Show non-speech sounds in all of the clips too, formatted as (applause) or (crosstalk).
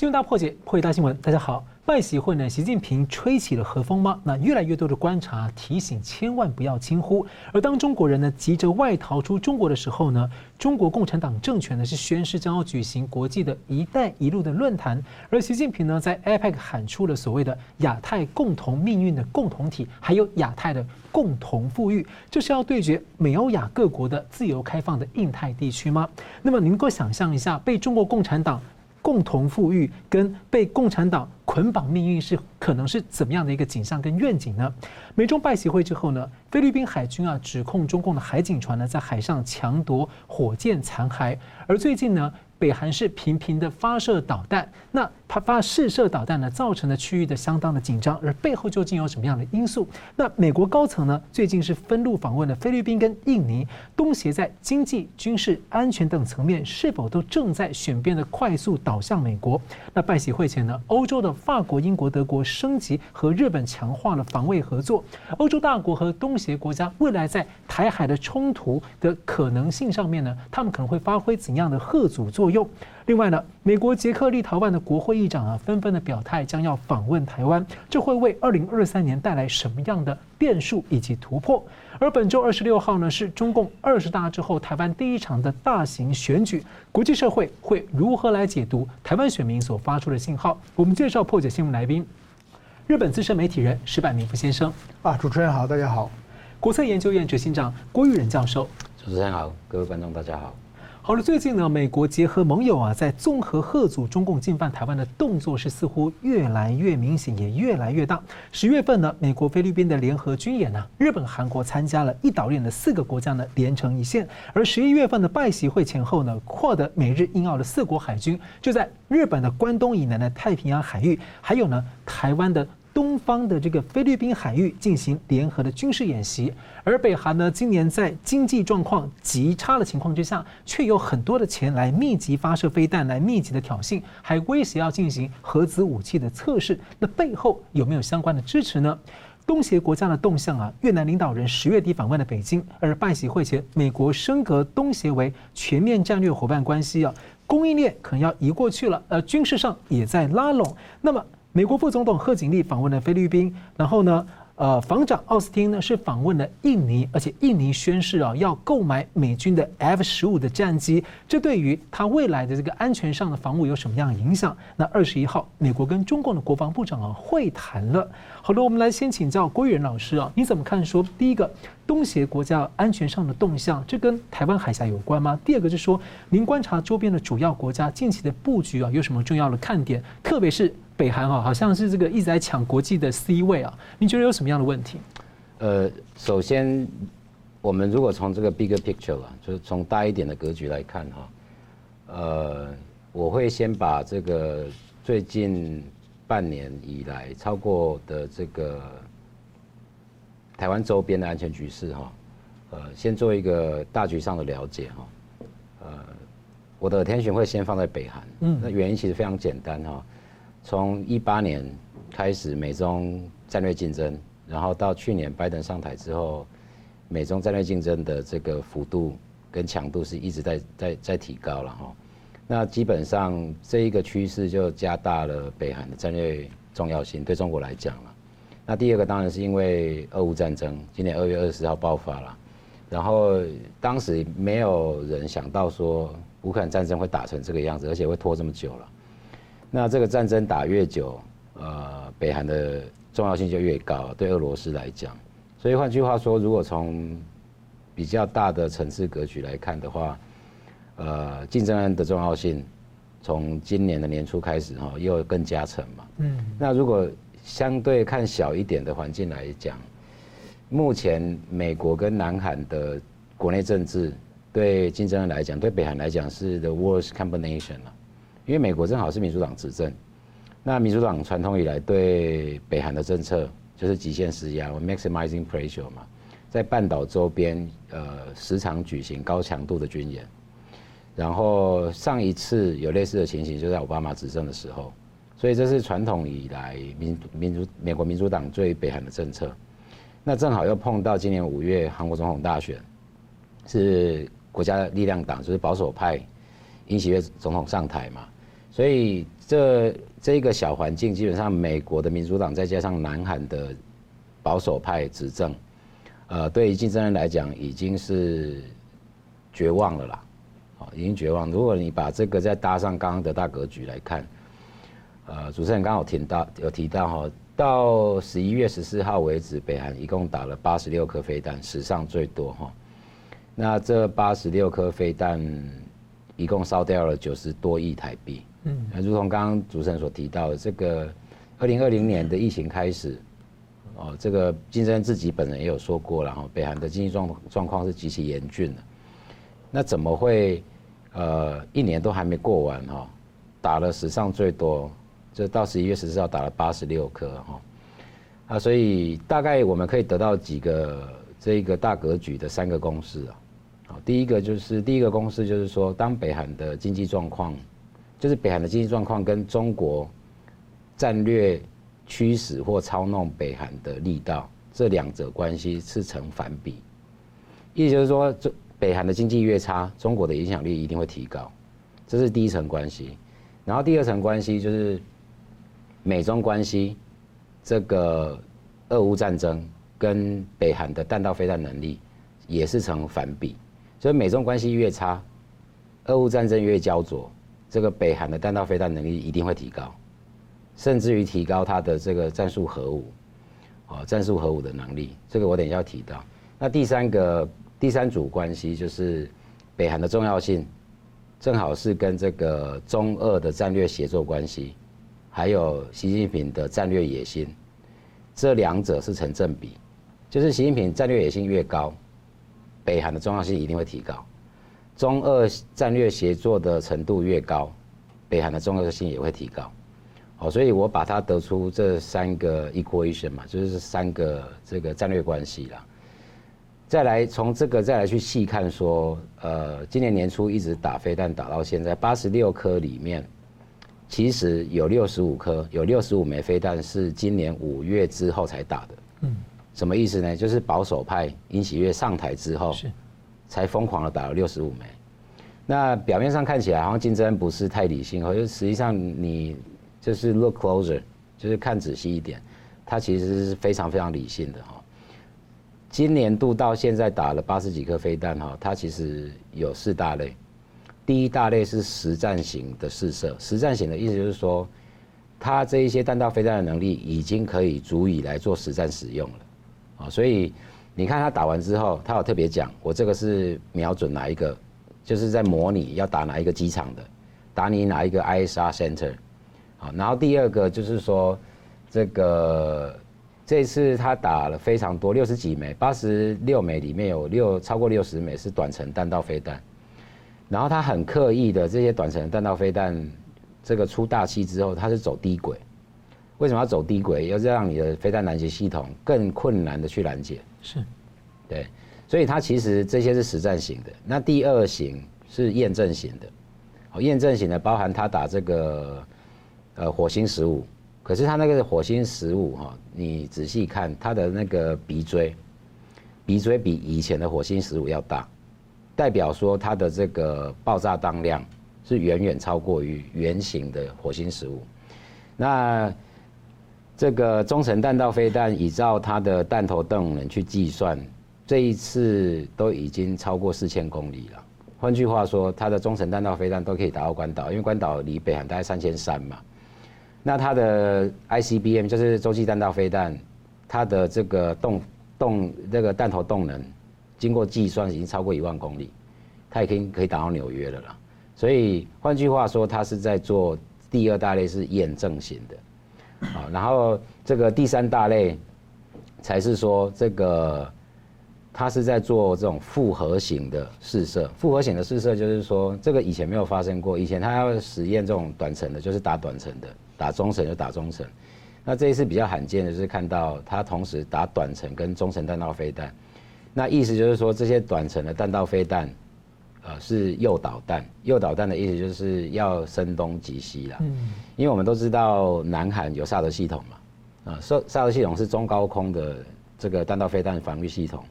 新闻大破解，破解大新闻。大家好，拜习会呢？习近平吹起了和风吗？那越来越多的观察提醒，千万不要轻忽。而当中国人呢急着外逃出中国的时候呢，中国共产党政权呢是宣示将要举行国际的一带一路的论坛。而习近平呢在 APEC 喊出了所谓的亚太共同命运的共同体，还有亚太的共同富裕，这是要对决美欧亚各国的自由开放的印太地区吗？那么您能够想象一下，被中国共产党共同富裕跟被共产党捆绑命运是可能是怎么样的一个景象跟愿景呢？美中拜习会之后呢，菲律宾海军啊指控中共的海警船呢在海上抢夺火箭残骸，而最近呢。北韩是频频的发射导弹，那它发试射导弹呢，造成了区域的相当的紧张，而背后究竟有什么样的因素？那美国高层呢，最近是分路访问了菲律宾跟印尼，东协在经济、军事、安全等层面是否都正在选边的快速倒向美国？那拜习会前呢，欧洲的法国、英国、德国升级和日本强化了防卫合作，欧洲大国和东协国家未来在台海的冲突的可能性上面呢，他们可能会发挥怎样的贺阻作用？另外呢，美国、捷克、立陶宛的国会议长啊，纷纷的表态将要访问台湾，这会为二零二三年带来什么样的变数以及突破？而本周二十六号呢，是中共二十大之后台湾第一场的大型选举，国际社会会如何来解读台湾选民所发出的信号？我们介绍破解新闻来宾，日本资深媒体人石柏明夫先生啊，主持人好，大家好，国策研究院执行长郭玉仁教授，主持人好，各位观众大家好。好了，最近呢，美国结合盟友啊，在综合贺阻中共进犯台湾的动作是似乎越来越明显，也越来越大。十月份呢，美国菲律宾的联合军演呢，日本、韩国参加了一岛链的四个国家呢连成一线。而十一月份的拜习会前后呢，扩得美日印澳的四国海军就在日本的关东以南的太平洋海域，还有呢台湾的。东方的这个菲律宾海域进行联合的军事演习，而北韩呢，今年在经济状况极差的情况之下，却有很多的钱来密集发射飞弹，来密集的挑衅，还威胁要进行核子武器的测试。那背后有没有相关的支持呢？东协国家的动向啊，越南领导人十月底访问了北京，而拜习会前，美国升格东协为全面战略伙伴关系啊，供应链可能要移过去了，呃，军事上也在拉拢。那么。美国副总统贺锦丽访问了菲律宾，然后呢，呃，防长奥斯汀呢是访问了印尼，而且印尼宣誓啊要购买美军的 F 十五的战机，这对于他未来的这个安全上的防务有什么样的影响？那二十一号，美国跟中共的国防部长啊会谈了。好的，我们来先请教郭育仁老师啊，你怎么看说第一个东协国家安全上的动向，这跟台湾海峡有关吗？第二个就是说，您观察周边的主要国家近期的布局啊，有什么重要的看点？特别是。北韩啊，好像是这个一直在抢国际的 C 位啊，你觉得有什么样的问题？呃，首先，我们如果从这个 bigger picture 啊，就是从大一点的格局来看哈，呃，我会先把这个最近半年以来超过的这个台湾周边的安全局势哈，呃，先做一个大局上的了解哈，呃，我的 attention 会先放在北韩，嗯，那原因其实非常简单哈。从一八年开始，美中战略竞争，然后到去年拜登上台之后，美中战略竞争的这个幅度跟强度是一直在在在提高了哈。那基本上这一个趋势就加大了北韩的战略重要性，对中国来讲了。那第二个当然是因为俄乌战争，今年二月二十号爆发了，然后当时没有人想到说乌克兰战争会打成这个样子，而且会拖这么久了。那这个战争打越久，呃，北韩的重要性就越高，对俄罗斯来讲。所以换句话说，如果从比较大的层次格局来看的话，呃，竞争案的重要性从今年的年初开始哈，又更加沉嘛。嗯。那如果相对看小一点的环境来讲，目前美国跟南韩的国内政治对金正恩来讲，对北韩来讲是 the worst combination 了。因为美国正好是民主党执政，那民主党传统以来对北韩的政策就是极限施压，maximizing pressure 嘛，在半岛周边呃时常举行高强度的军演，然后上一次有类似的情形就在奥巴马执政的时候，所以这是传统以来民民主美国民主党对北韩的政策，那正好又碰到今年五月韩国总统大选，是国家力量党就是保守派尹锡悦总统上台嘛。所以这这个小环境，基本上美国的民主党再加上南韩的保守派执政，呃，对于金正恩来讲已经是绝望了啦，哦，已经绝望。如果你把这个再搭上刚刚的大格局来看，呃，主持人刚好提到有提到哈，到十一月十四号为止，北韩一共打了八十六颗飞弹，史上最多哈。那这八十六颗飞弹一共烧掉了九十多亿台币。嗯，如同刚刚主持人所提到的，这个二零二零年的疫情开始，哦，这个金正恩自己本人也有说过了哈，北韩的经济状状况是极其严峻的。那怎么会呃一年都还没过完哈，打了史上最多，就到十一月十四号打了八十六颗哈，啊，所以大概我们可以得到几个这一个大格局的三个公式啊，好，第一个就是第一个公式就是说，当北韩的经济状况，就是北韩的经济状况跟中国战略驱使或操弄北韩的力道，这两者关系是成反比，意思就是说，这北韩的经济越差，中国的影响力一定会提高，这是第一层关系。然后第二层关系就是美中关系，这个俄乌战争跟北韩的弹道飞弹能力也是成反比，所以美中关系越差，俄乌战争越焦灼。这个北韩的弹道飞弹能力一定会提高，甚至于提高它的这个战术核武，哦，战术核武的能力，这个我等一下要提到。那第三个第三组关系就是北韩的重要性，正好是跟这个中俄的战略协作关系，还有习近平的战略野心，这两者是成正比，就是习近平战略野心越高，北韩的重要性一定会提高。中俄战略协作的程度越高，北韩的重要性也会提高。好，所以我把它得出这三个 equation 嘛，就是三个这个战略关系啦。再来从这个再来去细看说，呃，今年年初一直打飞弹打到现在，八十六颗里面，其实有六十五颗，有六十五枚飞弹是今年五月之后才打的。嗯，什么意思呢？就是保守派尹喜月上台之后。才疯狂的打了六十五枚，那表面上看起来好像竞争不是太理性，可是实际上你就是 look closer，就是看仔细一点，他其实是非常非常理性的哈。今年度到现在打了八十几颗飞弹哈，它其实有四大类，第一大类是实战型的试射，实战型的意思就是说，它这一些弹道飞弹的能力已经可以足以来做实战使用了啊，所以。你看他打完之后，他有特别讲，我这个是瞄准哪一个，就是在模拟要打哪一个机场的，打你哪一个 ISR center，好，然后第二个就是说，这个这次他打了非常多，六十几枚，八十六枚里面有六超过六十枚是短程弹道飞弹，然后他很刻意的这些短程弹道飞弹，这个出大气之后，他是走低轨，为什么要走低轨？要让你的飞弹拦截系统更困难的去拦截。是，对，所以它其实这些是实战型的。那第二型是验证型的，哦，验证型的包含它打这个呃火星十五，可是它那个火星十五哈，你仔细看它的那个鼻锥，鼻锥比以前的火星十五要大，代表说它的这个爆炸当量是远远超过于原型的火星十五。那这个中程弹道飞弹，依照它的弹头动能去计算，这一次都已经超过四千公里了。换句话说，它的中程弹道飞弹都可以打到关岛，因为关岛离北韩大概三千三嘛。那它的 ICBM 就是洲际弹道飞弹，它的这个动动这个弹头动能，经过计算已经超过一万公里，它已经可以打到纽约了啦。所以换句话说，它是在做第二大类是验证型的。啊，然后这个第三大类，才是说这个，他是在做这种复合型的试射。复合型的试射就是说，这个以前没有发生过。以前他要实验这种短程的，就是打短程的，打中程就打中程。那这一次比较罕见的就是看到他同时打短程跟中程弹道飞弹。那意思就是说，这些短程的弹道飞弹。呃，是诱导弹。诱导弹的意思就是要声东击西啦。嗯，因为我们都知道南韩有萨德系统嘛，啊，萨萨德系统是中高空的这个弹道飞弹防御系统。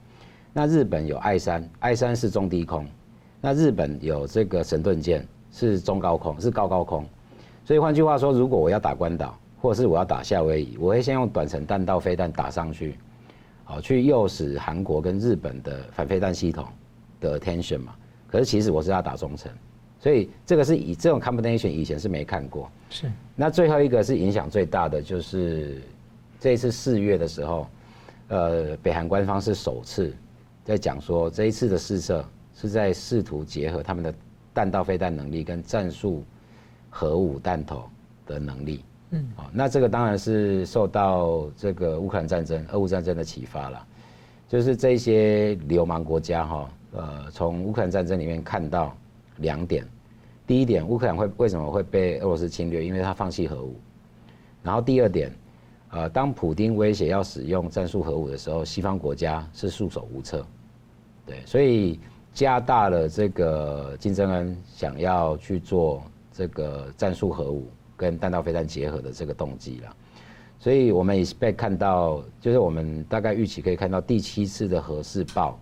那日本有爱三，爱三是中低空。那日本有这个神盾舰是中高空，是高高空。所以换句话说，如果我要打关岛，或者是我要打夏威夷，我会先用短程弹道飞弹打上去，好，去诱使韩国跟日本的反飞弹系统的 attention 嘛。可是其实我是要打中程，所以这个是以这种 combination 以前是没看过。是。那最后一个是影响最大的，就是这一次四月的时候，呃，北韩官方是首次在讲说，这一次的试射是在试图结合他们的弹道飞弹能力跟战术核武弹头的能力。嗯。好，那这个当然是受到这个乌克兰战争、俄乌战争的启发了，就是这些流氓国家哈。呃，从乌克兰战争里面看到两点，第一点，乌克兰会为什么会被俄罗斯侵略？因为他放弃核武。然后第二点，呃，当普丁威胁要使用战术核武的时候，西方国家是束手无策。对，所以加大了这个金正恩想要去做这个战术核武跟弹道飞弹结合的这个动机了。所以我们也被看到，就是我们大概预期可以看到第七次的核试爆。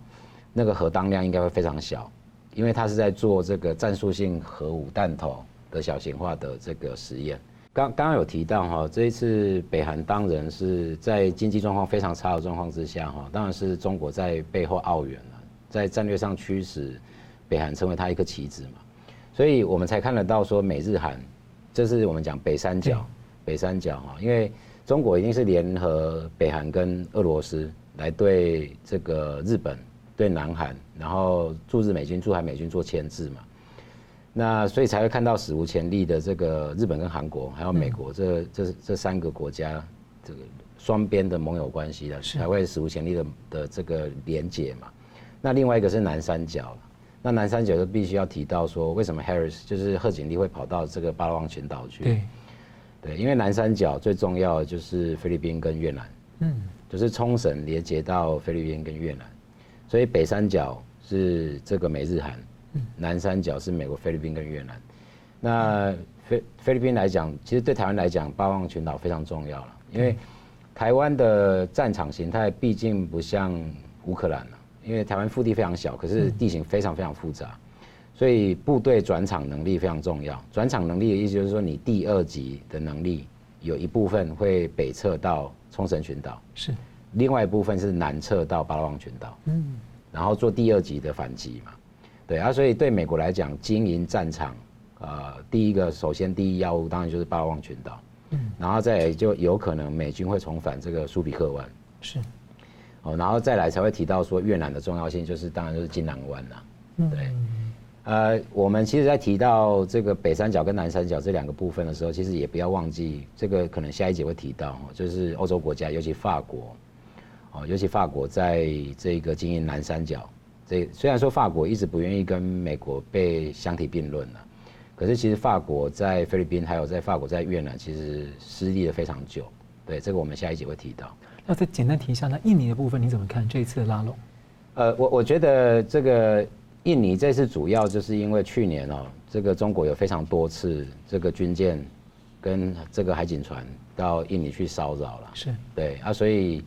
那个核当量应该会非常小，因为他是在做这个战术性核武弹头的小型化的这个实验。刚刚刚有提到哈，这一次北韩当然是在经济状况非常差的状况之下哈，当然是中国在背后傲援了，在战略上驱使北韩成为他一颗棋子嘛，所以我们才看得到说美日韩，这是我们讲北三角，北三角哈，因为中国一定是联合北韩跟俄罗斯来对这个日本。对南韩，然后驻日美军、驻韩美军做牵制嘛，那所以才会看到史无前例的这个日本跟韩国还有美国这这这三个国家这个双边的盟友关系的，才会史无前例的的这个连结嘛。那另外一个是南三角，那南三角就必须要提到说，为什么 Harris 就是贺锦丽会跑到这个巴拉望群岛去？对，对，因为南三角最重要的就是菲律宾跟越南，嗯，就是冲绳连接到菲律宾跟越南。所以北三角是这个美日韩，南三角是美国、菲律宾跟越南。那菲菲律宾来讲，其实对台湾来讲，巴望群岛非常重要了，因为台湾的战场形态毕竟不像乌克兰了，因为台湾腹地非常小，可是地形非常非常复杂，所以部队转场能力非常重要。转场能力的意思就是说，你第二级的能力有一部分会北撤到冲绳群岛。是。另外一部分是南撤到巴拉望群岛，嗯，然后做第二级的反击嘛，对啊，所以对美国来讲，经营战场，呃，第一个首先第一要务当然就是巴拉望群岛，嗯，然后再就有可能美军会重返这个苏比克湾，是，哦，然后再来才会提到说越南的重要性，就是当然就是金兰湾呐，对，呃，我们其实在提到这个北三角跟南三角这两个部分的时候，其实也不要忘记这个可能下一节会提到，就是欧洲国家，尤其法国。哦，尤其法国在这个经营南三角，这虽然说法国一直不愿意跟美国被相提并论了，可是其实法国在菲律宾，还有在法国在越南，其实失利了非常久。对，这个我们下一集会提到。那再简单提一下，那印尼的部分你怎么看这一次的拉拢？呃，我我觉得这个印尼这次主要就是因为去年哦，这个中国有非常多次这个军舰跟这个海警船到印尼去骚扰了，是对啊，所以。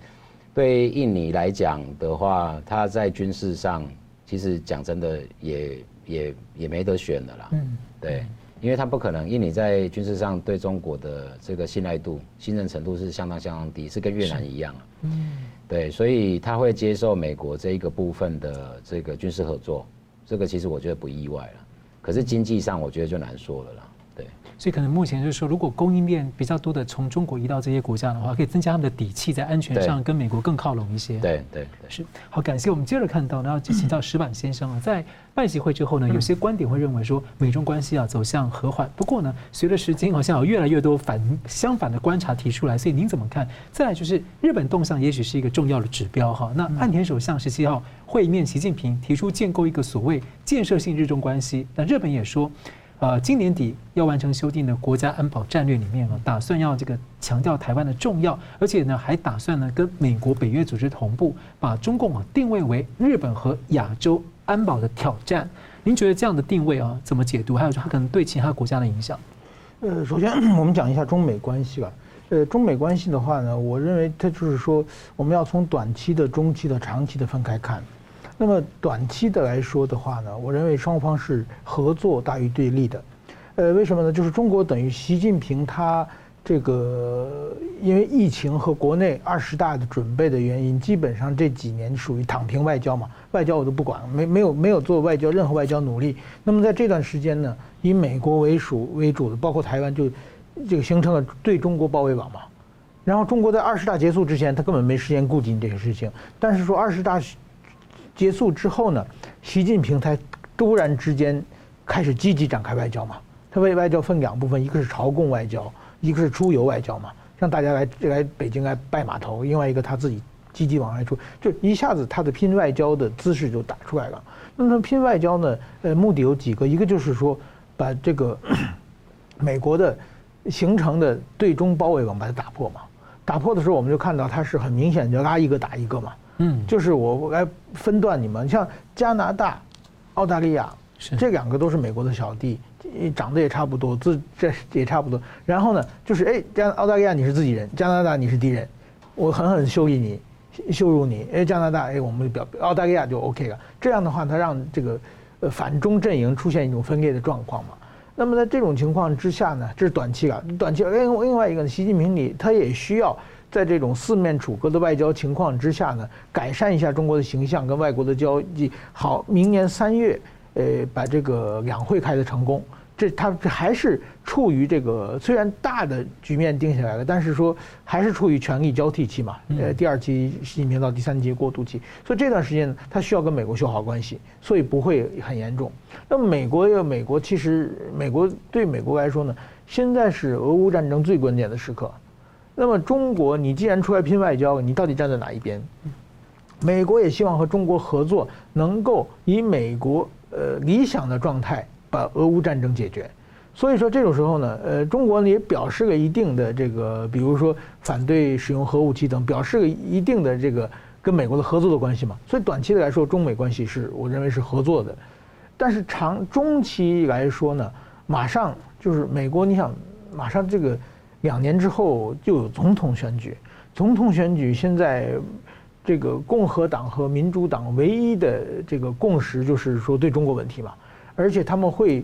对印尼来讲的话，他在军事上其实讲真的也也也没得选的啦。嗯，对，因为他不可能，印尼在军事上对中国的这个信赖度、信任程度是相当相当低，是跟越南一样。嗯，对，所以他会接受美国这一个部分的这个军事合作，这个其实我觉得不意外了。可是经济上，我觉得就难说了啦。所以可能目前就是说，如果供应链比较多的从中国移到这些国家的话，可以增加他们的底气，在安全上跟美国更靠拢一些。对对，对是好，感谢我们接着看到，然后请教石板先生啊，在拜习会之后呢，有些观点会认为说美中关系啊走向和缓。不过呢，随着时间好像有越来越多反相反的观察提出来，所以您怎么看？再来就是日本动向，也许是一个重要的指标哈。那岸田首相十七号会面习近平，提出建构一个所谓建设性日中关系，那日本也说。呃，今年底要完成修订的国家安保战略里面啊，打算要这个强调台湾的重要，而且呢，还打算呢跟美国、北约组织同步，把中共啊定位为日本和亚洲安保的挑战。您觉得这样的定位啊怎么解读？还有它可能对其他国家的影响？呃，首先 (clears throat) 我们讲一下中美关系吧。呃，中美关系的话呢，我认为它就是说，我们要从短期的、中期的、长期的分开看。那么短期的来说的话呢，我认为双方是合作大于对立的。呃，为什么呢？就是中国等于习近平他这个因为疫情和国内二十大的准备的原因，基本上这几年属于躺平外交嘛，外交我都不管，没没有没有做外交任何外交努力。那么在这段时间呢，以美国为属为主的，包括台湾就这个形成了对中国包围网嘛。然后中国在二十大结束之前，他根本没时间顾及你这个事情。但是说二十大结束之后呢，习近平才突然之间开始积极展开外交嘛。他为外交分两部分，一个是朝贡外交，一个是出游外交嘛，让大家来来北京来拜码头。另外一个他自己积极往外出，就一下子他的拼外交的姿势就打出来了。那么拼外交呢，呃，目的有几个，一个就是说把这个 (coughs) 美国的形成的对中包围网把它打破嘛。打破的时候，我们就看到它是很明显，就拉一个打一个嘛。嗯，就是我来分段你们，像加拿大、澳大利亚，这两个都是美国的小弟，长得也差不多，自这也差不多。然后呢，就是哎，加澳大利亚你是自己人，加拿大你是敌人，我狠狠修理你，羞辱你。哎，加拿大哎，我们表澳大利亚就 OK 了。这样的话，它让这个呃反中阵营出现一种分裂的状况嘛。那么在这种情况之下呢，这是短期了，短期。另另外一个呢，习近平你他也需要在这种四面楚歌的外交情况之下呢，改善一下中国的形象跟外国的交际。好，明年三月，呃，把这个两会开得成功。这他还是处于这个虽然大的局面定下来了，但是说还是处于权力交替期嘛。呃，第二期习近平到第三期过渡期，所以这段时间呢，他需要跟美国修好关系，所以不会很严重。那么美国要美国，其实美国对美国来说呢，现在是俄乌战争最关键的时刻。那么中国，你既然出来拼外交，你到底站在哪一边？美国也希望和中国合作，能够以美国呃理想的状态。把俄乌战争解决，所以说这种时候呢，呃，中国呢也表示了一定的这个，比如说反对使用核武器等，表示了一定的这个跟美国的合作的关系嘛。所以短期的来说，中美关系是我认为是合作的，但是长中期来说呢，马上就是美国，你想马上这个两年之后就有总统选举，总统选举现在这个共和党和民主党唯一的这个共识就是说对中国问题嘛。而且他们会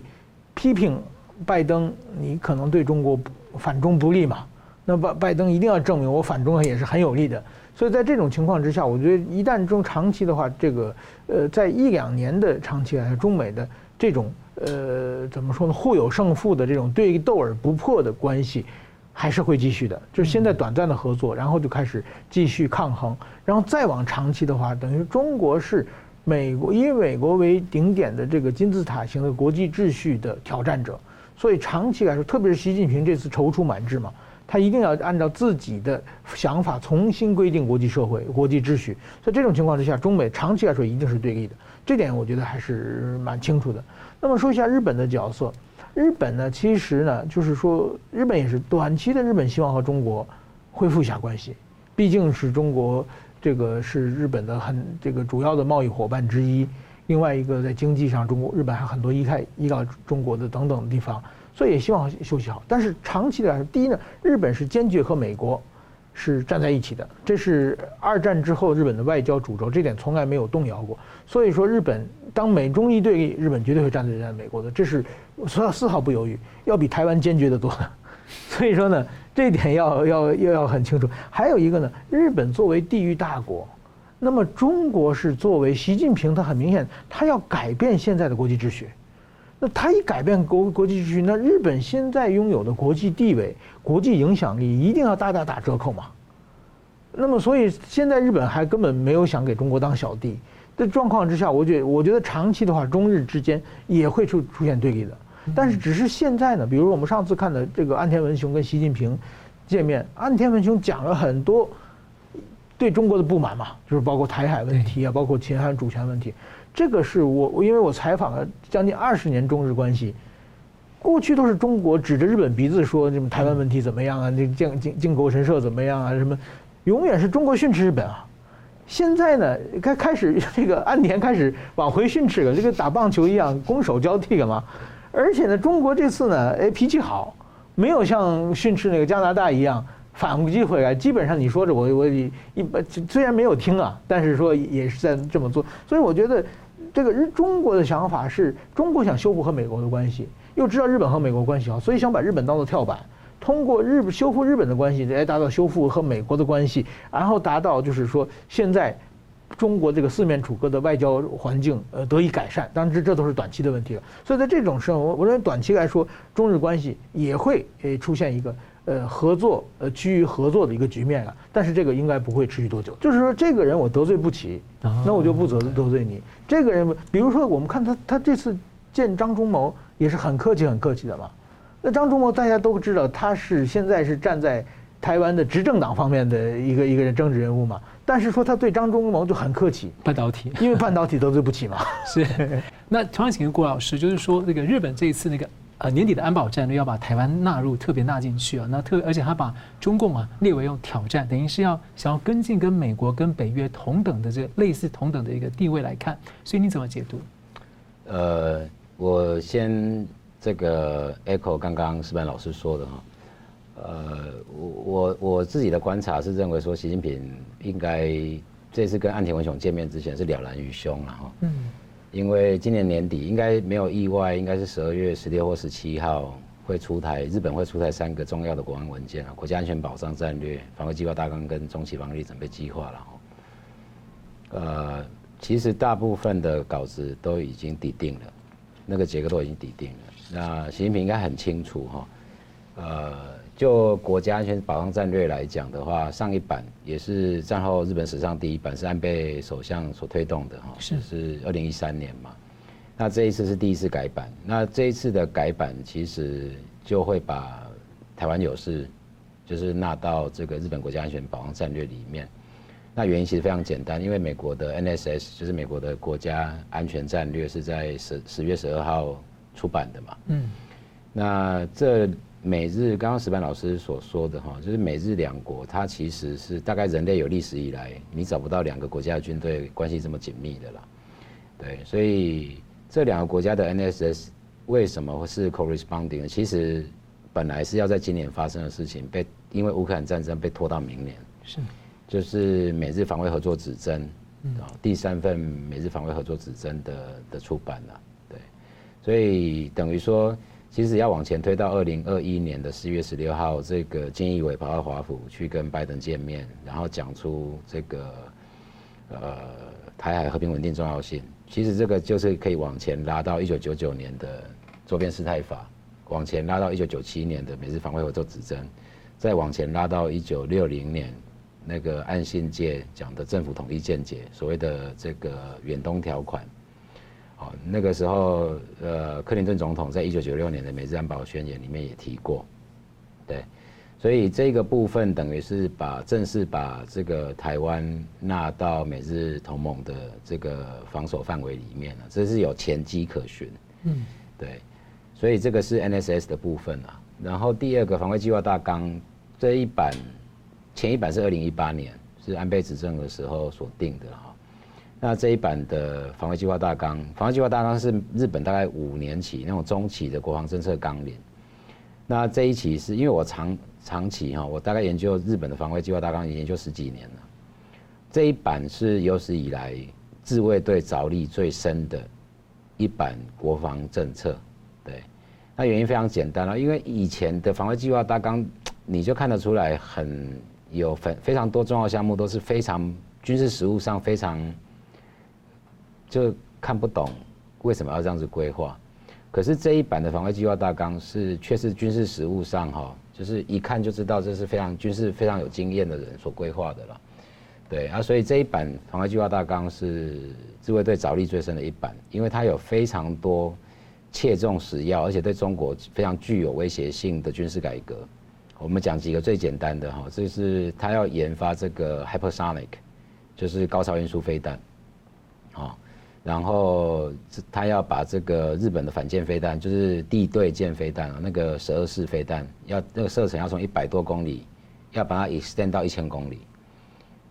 批评拜登，你可能对中国反中不利嘛？那拜拜登一定要证明我反中也是很有利的。所以在这种情况之下，我觉得一旦中长期的话，这个呃，在一两年的长期来说，中美的这种呃怎么说呢，互有胜负的这种对斗而不破的关系，还是会继续的。就是现在短暂的合作，然后就开始继续抗衡，然后再往长期的话，等于中国是。美国以美国为顶点的这个金字塔型的国际秩序的挑战者，所以长期来说，特别是习近平这次踌躇满志嘛，他一定要按照自己的想法重新规定国际社会、国际秩序。在这种情况之下，中美长期来说一定是对立的，这点我觉得还是蛮清楚的。那么说一下日本的角色，日本呢，其实呢，就是说日本也是短期的，日本希望和中国恢复一下关系，毕竟是中国。这个是日本的很这个主要的贸易伙伴之一，另外一个在经济上，中国日本还很多依赖依靠中国的等等的地方，所以也希望休息好。但是长期的来说，第一呢，日本是坚决和美国是站在一起的，这是二战之后日本的外交主轴，这点从来没有动摇过。所以说，日本当美中一对，日本绝对会站在站美国的，这是丝丝毫不犹豫，要比台湾坚决得多。(laughs) 所以说呢。这一点要要要要很清楚。还有一个呢，日本作为地域大国，那么中国是作为习近平，他很明显，他要改变现在的国际秩序。那他一改变国国际秩序，那日本现在拥有的国际地位、国际影响力一定要大大打折扣嘛。那么，所以现在日本还根本没有想给中国当小弟的状况之下，我觉得我觉得长期的话，中日之间也会出出现对立的。但是只是现在呢，比如我们上次看的这个岸田文雄跟习近平见面，岸田文雄讲了很多对中国的不满嘛，就是包括台海问题啊，包括秦汉主权问题。这个是我因为我采访了将近二十年中日关系，过去都是中国指着日本鼻子说什么台湾问题怎么样啊，这靖靖靖国神社怎么样啊，什么永远是中国训斥日本啊。现在呢，开开始 (laughs) 这个岸田开始往回训斥了，这个打棒球一样攻守交替了嘛。而且呢，中国这次呢，哎，脾气好，没有像训斥那个加拿大一样反击回来。基本上你说着我我一般虽然没有听啊，但是说也是在这么做。所以我觉得，这个日中国的想法是中国想修复和美国的关系，又知道日本和美国关系好，所以想把日本当做跳板，通过日修复日本的关系来达到修复和美国的关系，然后达到就是说现在中国这个四面楚歌的外交环境呃得以改善。当然这这都是短期的问题了。所以在这种时候，我我认为短期来说，中日关系也会诶出现一个。呃，合作，呃，趋于合作的一个局面了，但是这个应该不会持续多久。就是说，这个人我得罪不起，那我就不得得罪你。这个人，比如说，我们看他，他这次见张忠谋也是很客气、很客气的嘛。那张忠谋大家都知道，他是现在是站在台湾的执政党方面的一个一个人政治人物嘛。但是说他对张忠谋就很客气，半导体，因为半导体得罪不起嘛。(laughs) 是。那同样请问郭老师，就是说那个日本这一次那个。呃，年底的安保战略要把台湾纳入，特别纳进去啊。那特而且他把中共啊列为用挑战，等于是要想要跟进跟美国跟北约同等的这个类似同等的一个地位来看，所以你怎么解读？呃，我先这个 echo 刚刚石板老师说的哈，呃，我我我自己的观察是认为说，习近平应该这次跟岸田文雄见面之前是了然于胸了哈。嗯。因为今年年底应该没有意外，应该是十二月十六或十七号会出台，日本会出台三个重要的国安文件啊，国家安全保障战略、防卫计划大纲跟中期防御准备计划了。呃，其实大部分的稿子都已经拟定了，那个结构都已经拟定了。那习近平应该很清楚哈，呃。就国家安全保障战略来讲的话，上一版也是战后日本史上第一版，是安倍首相所推动的哈，是是二零一三年嘛。那这一次是第一次改版，那这一次的改版其实就会把台湾有事就是纳到这个日本国家安全保障战略里面。那原因其实非常简单，因为美国的 NSS 就是美国的国家安全战略是在十十月十二号出版的嘛。嗯，那这。美日刚刚石板老师所说的哈，就是美日两国，它其实是大概人类有历史以来，你找不到两个国家的军队关系这么紧密的啦。对，所以这两个国家的 NSS 为什么会是 corresponding 呢？其实本来是要在今年发生的事情，被因为乌克兰战争被拖到明年。是，就是美日防卫合作指针，第三份美日防卫合作指针的的出版了。对，所以等于说。其实要往前推到二零二一年的四月十六号，这个菅义伟跑到华府去跟拜登见面，然后讲出这个呃台海和平稳定重要性。其实这个就是可以往前拉到一九九九年的周边事态法，往前拉到一九九七年的美日防卫合作指针，再往前拉到一九六零年那个岸信介讲的政府统一见解，所谓的这个远东条款。哦，那个时候，呃，克林顿总统在一九九六年的美日安保宣言里面也提过，对，所以这个部分等于是把正式把这个台湾纳到美日同盟的这个防守范围里面了，这是有前机可循，嗯，对，所以这个是 NSS 的部分啊。然后第二个防卫计划大纲这一版，前一版是二零一八年，是安倍执政的时候所定的哈。那这一版的防卫计划大纲，防卫计划大纲是日本大概五年期那种中期的国防政策纲领。那这一期是因为我长长期哈，我大概研究日本的防卫计划大纲已经研究十几年了。这一版是有史以来自卫队着力最深的一版国防政策。对，那原因非常简单了，因为以前的防卫计划大纲你就看得出来，很有非非常多重要项目都是非常军事实务上非常。就看不懂为什么要这样子规划，可是这一版的防卫计划大纲是确实军事实务上哈，就是一看就知道这是非常军事非常有经验的人所规划的了，对啊，所以这一版防卫计划大纲是自卫队着力最深的一版，因为它有非常多切中实要，而且对中国非常具有威胁性的军事改革。我们讲几个最简单的哈，就是他要研发这个 hypersonic，就是高超音速飞弹，啊。然后他要把这个日本的反舰飞弹，就是地对舰飞弹啊，那个十二式飞弹，要那个射程要从一百多公里，要把它 extend 到一千公里。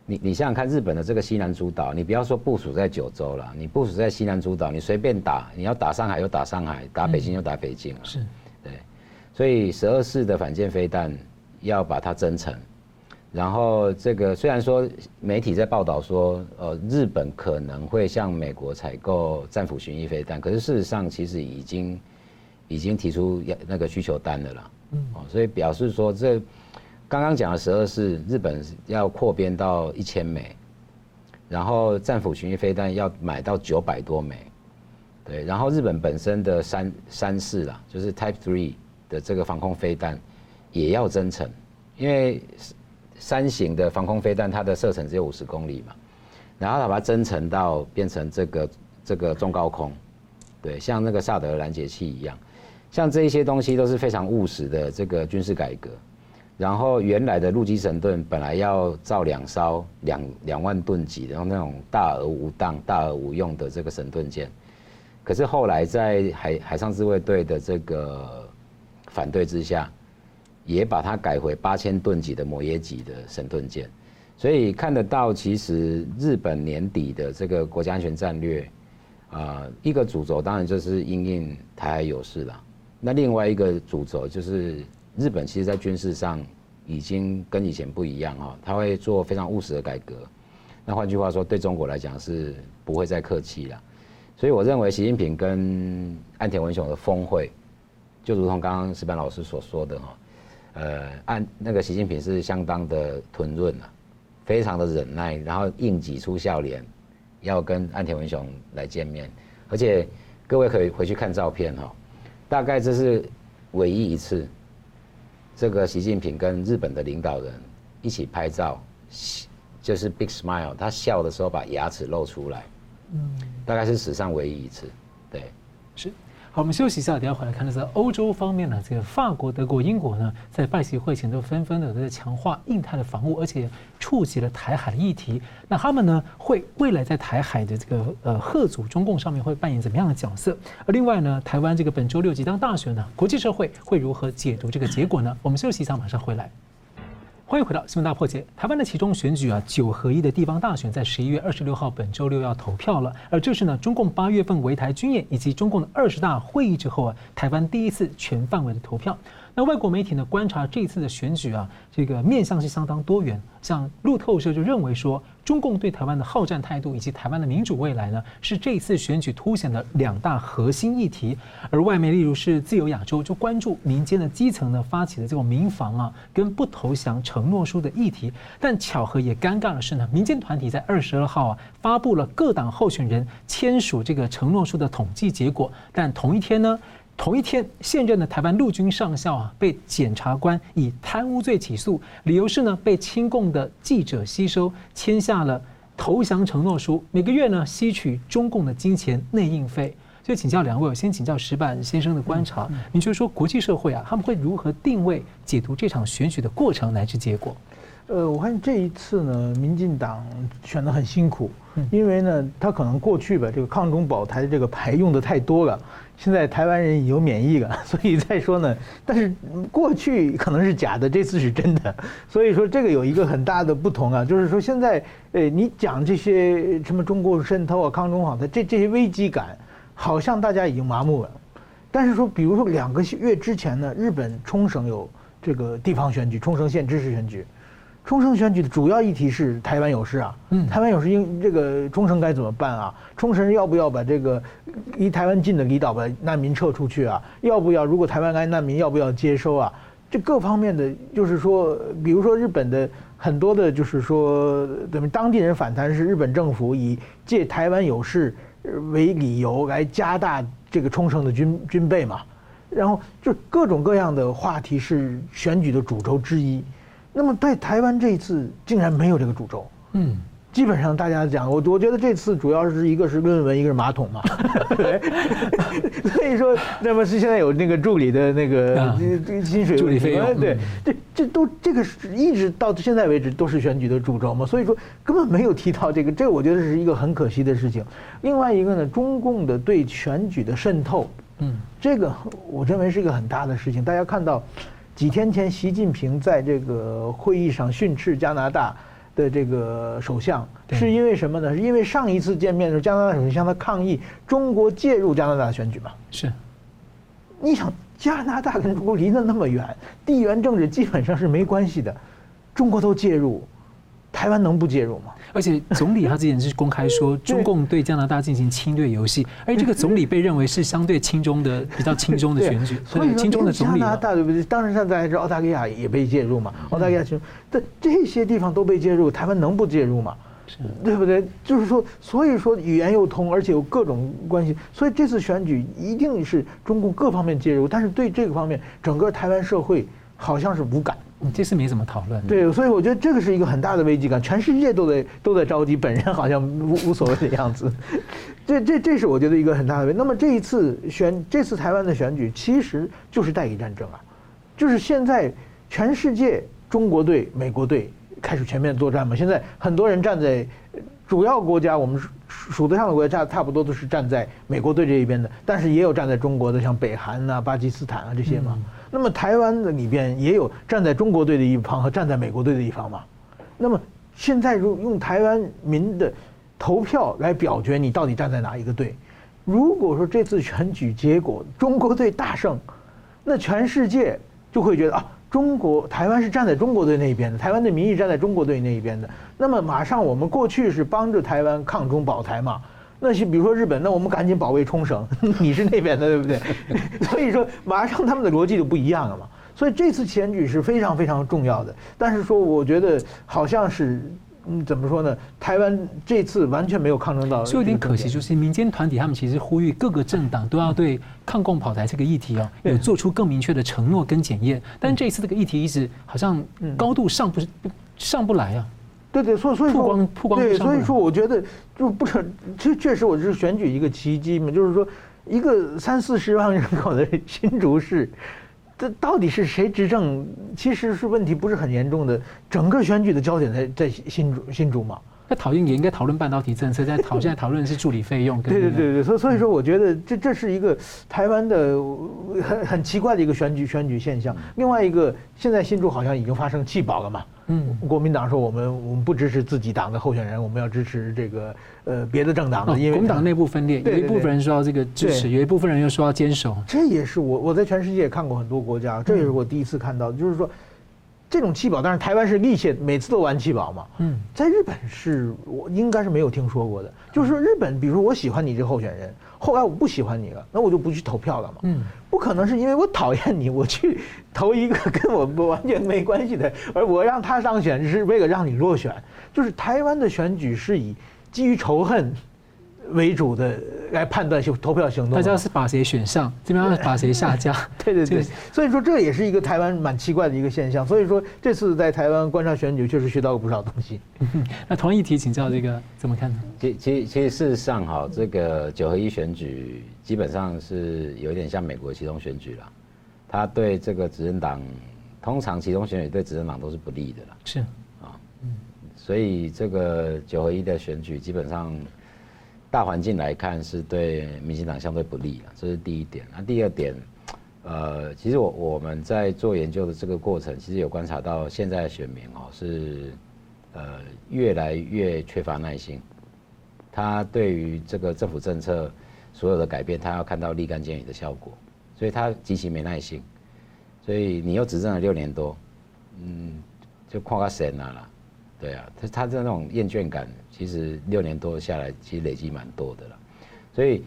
你你想想看，日本的这个西南诸岛，你不要说部署在九州了，你部署在西南诸岛，你随便打，你要打上海又打上海，打北京又打北京啊。是，对，所以十二式的反舰飞弹要把它增程。然后这个虽然说媒体在报道说，呃，日本可能会向美国采购战斧巡弋飞弹，可是事实上其实已经已经提出要那个需求单的了，嗯，哦，所以表示说这刚刚讲的十二式，日本要扩编到一千枚，然后战斧巡弋飞弹要买到九百多枚，对，然后日本本身的三三式啦，就是 Type Three 的这个防空飞弹也要增程，因为三型的防空飞弹它的射程只有五十公里嘛，然后它把它增程到变成这个这个中高空，对，像那个萨德拦截器一样。像这一些东西都是非常务实的这个军事改革，然后原来的陆基神盾本来要造两艘两两万吨级，然后那种大而无当、大而无用的这个神盾舰，可是后来在海海上自卫队的这个反对之下，也把它改回八千吨级的摩耶级的神盾舰，所以看得到其实日本年底的这个国家安全战略，啊，一个主轴当然就是因应台海有事了。那另外一个主轴就是日本，其实在军事上已经跟以前不一样哈，他会做非常务实的改革。那换句话说，对中国来讲是不会再客气了。所以我认为习近平跟岸田文雄的峰会，就如同刚刚石板老师所说的哈，呃，按那个习近平是相当的吞润啊，非常的忍耐，然后硬挤出笑脸，要跟岸田文雄来见面。而且各位可以回去看照片哈。大概这是唯一一次，这个习近平跟日本的领导人一起拍照，就是 big smile，他笑的时候把牙齿露出来，嗯，大概是史上唯一一次，对，是。好，我们休息一下，等下回来看的是欧洲方面呢，这个法国、德国、英国呢，在拜习会前都纷纷的在强化印太的防务，而且触及了台海的议题。那他们呢，会未来在台海的这个呃吓阻中共上面会扮演怎么样的角色？而另外呢，台湾这个本周六即将大选呢，国际社会会如何解读这个结果呢？我们休息一下，马上回来。欢迎回到新闻大破解。台湾的其中选举啊，九合一的地方大选在十一月二十六号本周六要投票了。而这是呢，中共八月份围台军演以及中共的二十大会议之后啊，台湾第一次全范围的投票。那外国媒体呢，观察这一次的选举啊，这个面向是相当多元。像路透社就认为说，中共对台湾的好战态度以及台湾的民主未来呢，是这次选举凸显的两大核心议题。而外媒例如是自由亚洲就关注民间的基层呢发起的这种民防啊跟不投降承诺书的议题。但巧合也尴尬的是呢，民间团体在二十二号啊发布了各党候选人签署这个承诺书的统计结果，但同一天呢。同一天，现任的台湾陆军上校啊，被检察官以贪污罪起诉，理由是呢，被亲共的记者吸收，签下了投降承诺书，每个月呢吸取中共的金钱内应费。所以请教两位，我先请教石板先生的观察，您觉得说国际社会啊，他们会如何定位解读这场选举的过程乃至结果？呃，我看这一次呢，民进党选得很辛苦，因为呢，他可能过去吧，这个抗中保台的这个牌用的太多了。现在台湾人有免疫了，(laughs) 所以再说呢，但是过去可能是假的，这次是真的，所以说这个有一个很大的不同啊，就是说现在，呃，你讲这些什么中国渗透啊、抗中保台这这些危机感，好像大家已经麻木了。但是说，比如说两个月之前呢，日本冲绳有这个地方选举，冲绳县知事选举。冲绳选举的主要议题是台湾有事啊，嗯，台湾有事，应这个冲绳该怎么办啊？冲绳要不要把这个离台湾近的离岛把难民撤出去啊？要不要？如果台湾来难民，要不要接收啊？这各方面的，就是说，比如说日本的很多的，就是说，怎么当地人反弹是日本政府以借台湾有事为理由来加大这个冲绳的军军备嘛，然后就各种各样的话题是选举的主轴之一。那么对台湾这一次竟然没有这个主轴，嗯，基本上大家讲，我我觉得这次主要是一个是论文，一个是马桶嘛，(laughs) 对，所以说，那么是现在有那个助理的那个薪水助理费用，对，这这都这个是一直到现在为止都是选举的主轴嘛，所以说根本没有提到这个，这个我觉得是一个很可惜的事情。另外一个呢，中共的对选举的渗透，嗯，这个我认为是一个很大的事情，大家看到。几天前，习近平在这个会议上训斥加拿大的这个首相，是因为什么呢？是因为上一次见面的时候，加拿大首相向他抗议中国介入加拿大选举嘛？是。你想，加拿大跟中国离得那么远，地缘政治基本上是没关系的，中国都介入，台湾能不介入吗？而且总理他之前是公开说中共对加拿大进行侵略游戏，而这个总理被认为是相对亲中的、比较亲中的选举，所以亲中的总理。加拿大对不对？当时现在是澳大利亚也被介入嘛？澳大利亚其实这这些地方都被介入，台湾能不介入吗？是对不对？就是说，所以说语言又通，而且有各种关系，所以这次选举一定是中共各方面介入，但是对这个方面，整个台湾社会好像是无感。你这次没怎么讨论。对，所以我觉得这个是一个很大的危机感，全世界都在都在着急，本人好像无无所谓的样子。这这这是我觉得一个很大的危机。那么这一次选这次台湾的选举，其实就是代理战争啊，就是现在全世界中国队、美国队。开始全面作战嘛？现在很多人站在主要国家，我们数得上的国家差不多都是站在美国队这一边的，但是也有站在中国的，像北韩啊、巴基斯坦啊这些嘛。那么台湾的里边也有站在中国队的一方和站在美国队的一方嘛。那么现在如用台湾民的投票来表决，你到底站在哪一个队？如果说这次选举结果中国队大胜，那全世界就会觉得啊。中国台湾是站在中国队那一边的，台湾的民意站在中国队那一边的。那么马上我们过去是帮着台湾抗中保台嘛？那些比如说日本，那我们赶紧保卫冲绳，(laughs) 你是那边的对不对？(laughs) 所以说马上他们的逻辑就不一样了嘛。所以这次选举是非常非常重要的。但是说我觉得好像是。嗯，怎么说呢？台湾这次完全没有抗争到，就有点可惜，就是民间团体他们其实呼吁各个政党都要对抗共跑台这个议题哦，有做出更明确的承诺跟检验。但这一次这个议题一直好像高度上不上不来啊。对对，所以所以说，对，所以说我觉得就不成，确确实我是选举一个奇迹嘛，就是说一个三四十万人口的新竹市。这到底是谁执政？其实是问题不是很严重的。整个选举的焦点在在新竹新竹嘛。那讨论也应该讨论半导体政策，在讨现在讨论的是助理费用。对对对对，所以所以说，我觉得这这是一个台湾的很很奇怪的一个选举选举现象。另外一个，现在新竹好像已经发生弃保了嘛。嗯，国民党说我们我们不支持自己党的候选人，我们要支持这个呃别的政党的，因为国民党内部分裂，有一部分人说要这个支持，有一部分人又说要坚守。这也是我我在全世界也看过很多国家，这也是我第一次看到，就是说。这种弃保，但是台湾是力切，每次都玩弃保嘛。嗯，在日本是我应该是没有听说过的。就是说日本，比如说我喜欢你这个候选人，后来我不喜欢你了，那我就不去投票了嘛。嗯，不可能是因为我讨厌你，我去投一个跟我完全没关系的，而我让他当选是为了让你落选。就是台湾的选举是以基于仇恨。为主的来判断投票行动，大家是把谁选上，这边要把谁下架。(laughs) 对对对，所以说这也是一个台湾蛮奇怪的一个现象。所以说这次在台湾观察选举，确实学到了不少东西。(laughs) 那同一题请教这个怎么看呢？其其其实事实上哈，这个九合一选举基本上是有一点像美国其中选举了，他对这个执政党，通常其中选举对执政党都是不利的了。是啊，嗯，所以这个九合一的选举基本上。大环境来看是对民进党相对不利，这是第一点。那第二点，呃，其实我我们在做研究的这个过程，其实有观察到现在的选民哦是，呃，越来越缺乏耐心。他对于这个政府政策所有的改变，他要看到立竿见影的效果，所以他极其没耐心。所以你又执政了六年多，嗯，就跨个神了。对啊，他他的那种厌倦感，其实六年多下来，其实累积蛮多的了。所以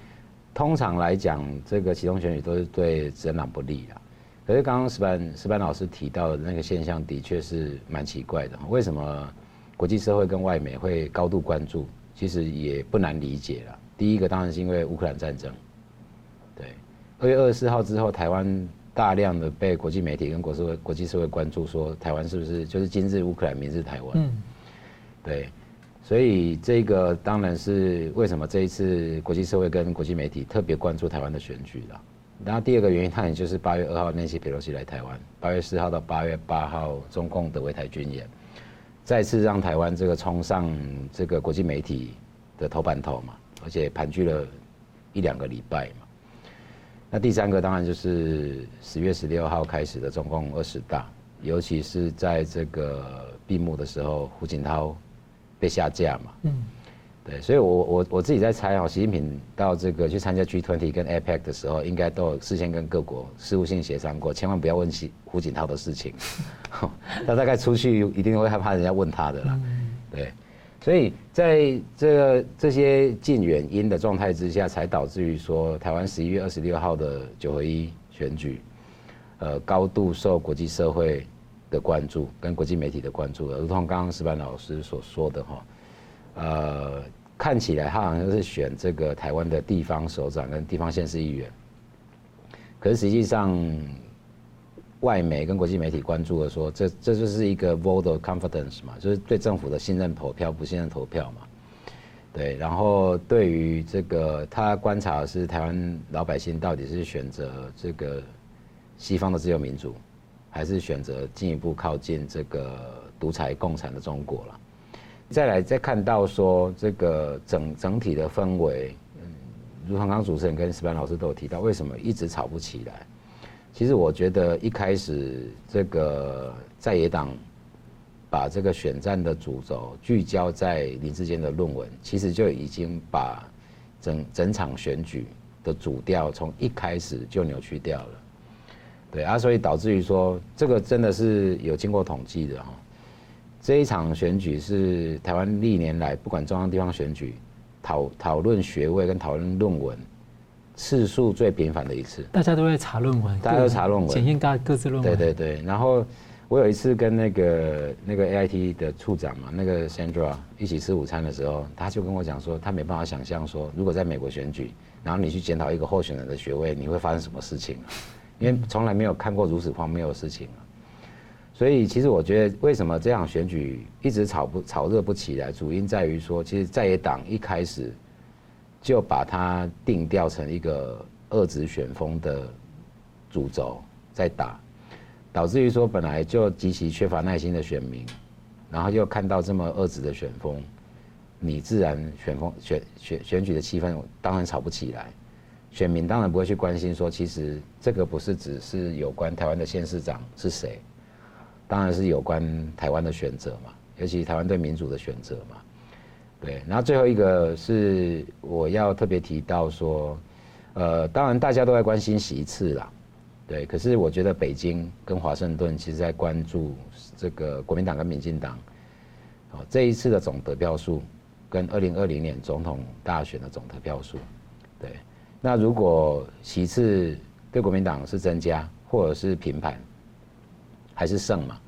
通常来讲，这个期中选举都是对执政党不利的。可是刚刚石班石班老师提到的那个现象，的确是蛮奇怪的。为什么国际社会跟外媒会高度关注？其实也不难理解了。第一个当然是因为乌克兰战争。对，二月二十四号之后，台湾。大量的被国际媒体跟国社会、国际社会关注，说台湾是不是就是今日乌克兰，明日台湾？嗯，对，所以这个当然是为什么这一次国际社会跟国际媒体特别关注台湾的选举了。然后第二个原因，它也就是八月二号那些佩洛西来台湾，八月四号到八月八号中共的围台军演，再次让台湾这个冲上这个国际媒体的头版头嘛，而且盘踞了一两个礼拜嘛。那第三个当然就是十月十六号开始的中共二十大，尤其是在这个闭幕的时候，胡锦涛被下架嘛。嗯，对，所以我我我自己在猜啊，习近平到这个去参加 G20 跟 APEC 的时候，应该都有事先跟各国事务性协商过，千万不要问习胡锦涛的事情。(laughs) 他大概出去一定会害怕人家问他的啦。对，所以在这个这些近远因的状态之下，才导致于说台湾十一月二十六号的九合一选举，呃，高度受国际社会的关注跟国际媒体的关注，如同刚刚石板老师所说的哈，呃，看起来他好像是选这个台湾的地方首长跟地方县市议员，可是实际上，外媒跟国际媒体关注的说，这这就是一个 vote of confidence 嘛，就是对政府的信任投票，不信任投票嘛，对，然后对于这个他观察的是台湾老百姓到底是选择这个。西方的自由民主，还是选择进一步靠近这个独裁共产的中国了。再来，再看到说这个整整体的氛围，嗯，如同刚主持人跟石板老师都有提到，为什么一直吵不起来？其实我觉得一开始这个在野党把这个选战的主轴聚焦在林志坚的论文，其实就已经把整整场选举的主调从一开始就扭曲掉了。对啊，所以导致于说，这个真的是有经过统计的哈。这一场选举是台湾历年来不管中央地方选举，讨讨论学位跟讨论论文次数最频繁的一次。大家都在查论文，大家都查论文，检验各各自论文。对对对。然后我有一次跟那个那个 AIT 的处长嘛，那个 Sandra 一起吃午餐的时候，他就跟我讲说，他没办法想象说，如果在美国选举，然后你去检讨一个候选人的学位，你会发生什么事情？(laughs) 因为从来没有看过如此荒谬的事情，所以其实我觉得为什么这样选举一直炒不炒热不起来，主因在于说，其实在野党一开始就把它定调成一个恶质选风的主轴在打，导致于说本来就极其缺乏耐心的选民，然后又看到这么恶质的选风，你自然选风选选选举的气氛当然吵不起来。选民当然不会去关心说，其实这个不是只是有关台湾的县市长是谁，当然是有关台湾的选择嘛，尤其台湾对民主的选择嘛。对，然后最后一个是我要特别提到说，呃，当然大家都在关心席次啦，对，可是我觉得北京跟华盛顿其实在关注这个国民党跟民进党，哦，这一次的总得票数跟二零二零年总统大选的总得票数，对。那如果席次对国民党是增加，或者是平盘，还是胜嘛？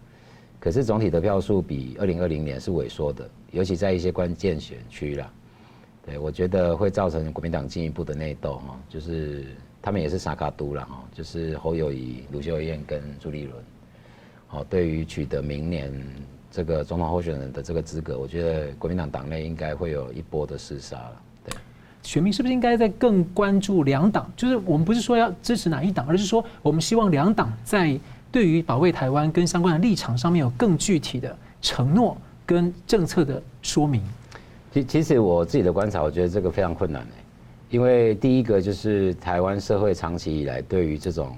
可是总体得票数比二零二零年是萎缩的，尤其在一些关键选区啦。对，我觉得会造成国民党进一步的内斗哈，就是他们也是三脚督啦哈，就是侯友宜、卢秀燕跟朱立伦。好，对于取得明年这个总统候选人的这个资格，我觉得国民党党内应该会有一波的厮杀了。对选民是不是应该在更关注两党？就是我们不是说要支持哪一党，而是说我们希望两党在对于保卫台湾跟相关的立场上面有更具体的承诺跟政策的说明。其其实我自己的观察，我觉得这个非常困难，因为第一个就是台湾社会长期以来对于这种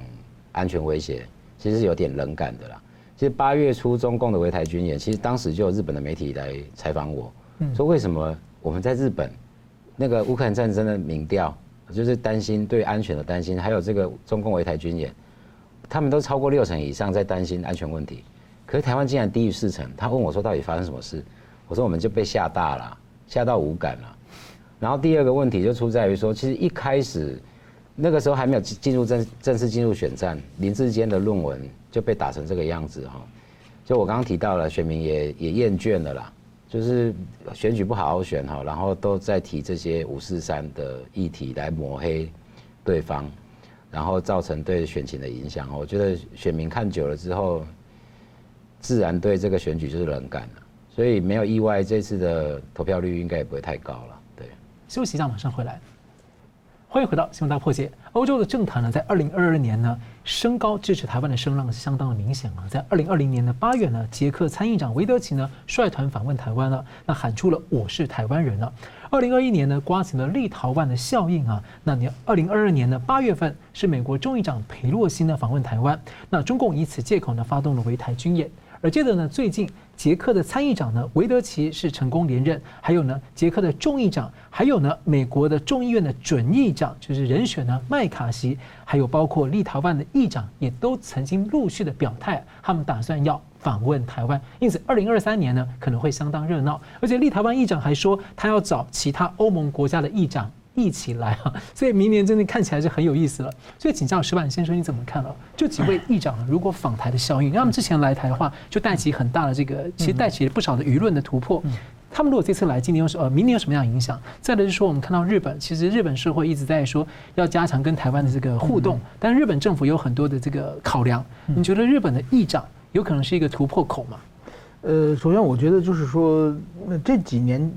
安全威胁其实是有点冷感的啦。其实八月初中共的围台军演，其实当时就有日本的媒体来采访我，说为什么我们在日本。那个乌克兰战争的民调，就是担心对安全的担心，还有这个中共围台军演，他们都超过六成以上在担心安全问题，可是台湾竟然低于四成。他问我说到底发生什么事？我说我们就被吓大了，吓到无感了。然后第二个问题就出在于说，其实一开始那个时候还没有进入正正式进入选战，林志坚的论文就被打成这个样子哈。就我刚刚提到了，选民也也厌倦了啦。就是选举不好好选哈，然后都在提这些五四三的议题来抹黑对方，然后造成对选情的影响。我觉得选民看久了之后，自然对这个选举就是冷感了，所以没有意外，这次的投票率应该也不会太高了。对，休息一下，马上回来。欢迎回到新闻大破解。欧洲的政坛呢，在二零二二年呢，升高支持台湾的声浪是相当的明显啊。在二零二零年的八月呢，捷克参议长维德奇呢率团访问台湾了，那喊出了“我是台湾人”了。二零二一年呢，刮起了立陶宛的效应啊。那你二零二二年的八月份是美国众议长裴洛西呢访问台湾，那中共以此借口呢发动了围台军演。而接着呢，最近捷克的参议长呢维德奇是成功连任，还有呢捷克的众议长，还有呢美国的众议院的准议长就是人选呢麦卡锡，还有包括立陶宛的议长也都曾经陆续的表态，他们打算要访问台湾，因此二零二三年呢可能会相当热闹，而且立陶宛议长还说他要找其他欧盟国家的议长。一起来啊！(laughs) 所以明年真的看起来是很有意思了。所以请教石板先生，你怎么看啊？就几位议长如果访台的效应，他们之前来台的话，就带起很大的这个，其实带起了不少的舆论的突破。他们如果这次来，今年有什呃，明年有什么样的影响？再来就是说，我们看到日本，其实日本社会一直在说要加强跟台湾的这个互动，但日本政府有很多的这个考量。你觉得日本的议长有可能是一个突破口吗？呃，首先我觉得就是说，那这几年。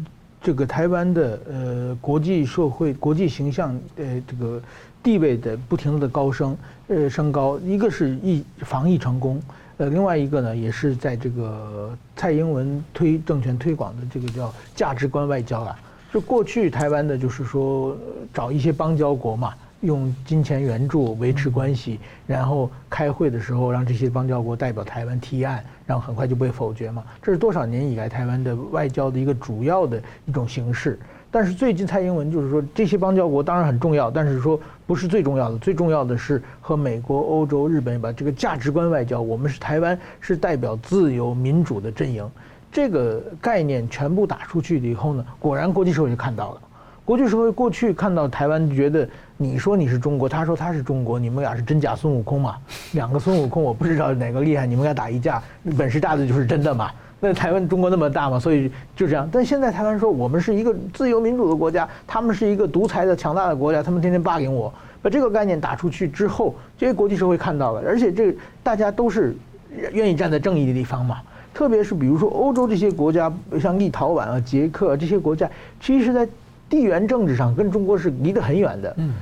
这个台湾的呃国际社会国际形象呃这个地位的不停的高升呃升高，一个是疫防疫成功，呃另外一个呢也是在这个蔡英文推政权推广的这个叫价值观外交啊，就过去台湾的就是说找一些邦交国嘛。用金钱援助维持关系，然后开会的时候让这些邦交国代表台湾提案，然后很快就被否决嘛。这是多少年以来台湾的外交的一个主要的一种形式。但是最近蔡英文就是说，这些邦交国当然很重要，但是说不是最重要的，最重要的是和美国、欧洲、日本把这个价值观外交，我们是台湾是代表自由民主的阵营，这个概念全部打出去了以后呢，果然国际社会就看到了。国际社会过去看到台湾，觉得你说你是中国，他说他是中国，你们俩是真假孙悟空嘛？两个孙悟空，我不知道哪个厉害，你们俩打一架，本事大的就是真的嘛？那台湾中国那么大嘛，所以就这样。但现在台湾说我们是一个自由民主的国家，他们是一个独裁的强大的国家，他们天天霸凌我。把这个概念打出去之后，这些国际社会看到了，而且这大家都是愿意站在正义的地方嘛。特别是比如说欧洲这些国家，像立陶宛啊、捷克啊这些国家，其实在。地缘政治上跟中国是离得很远的，嗯，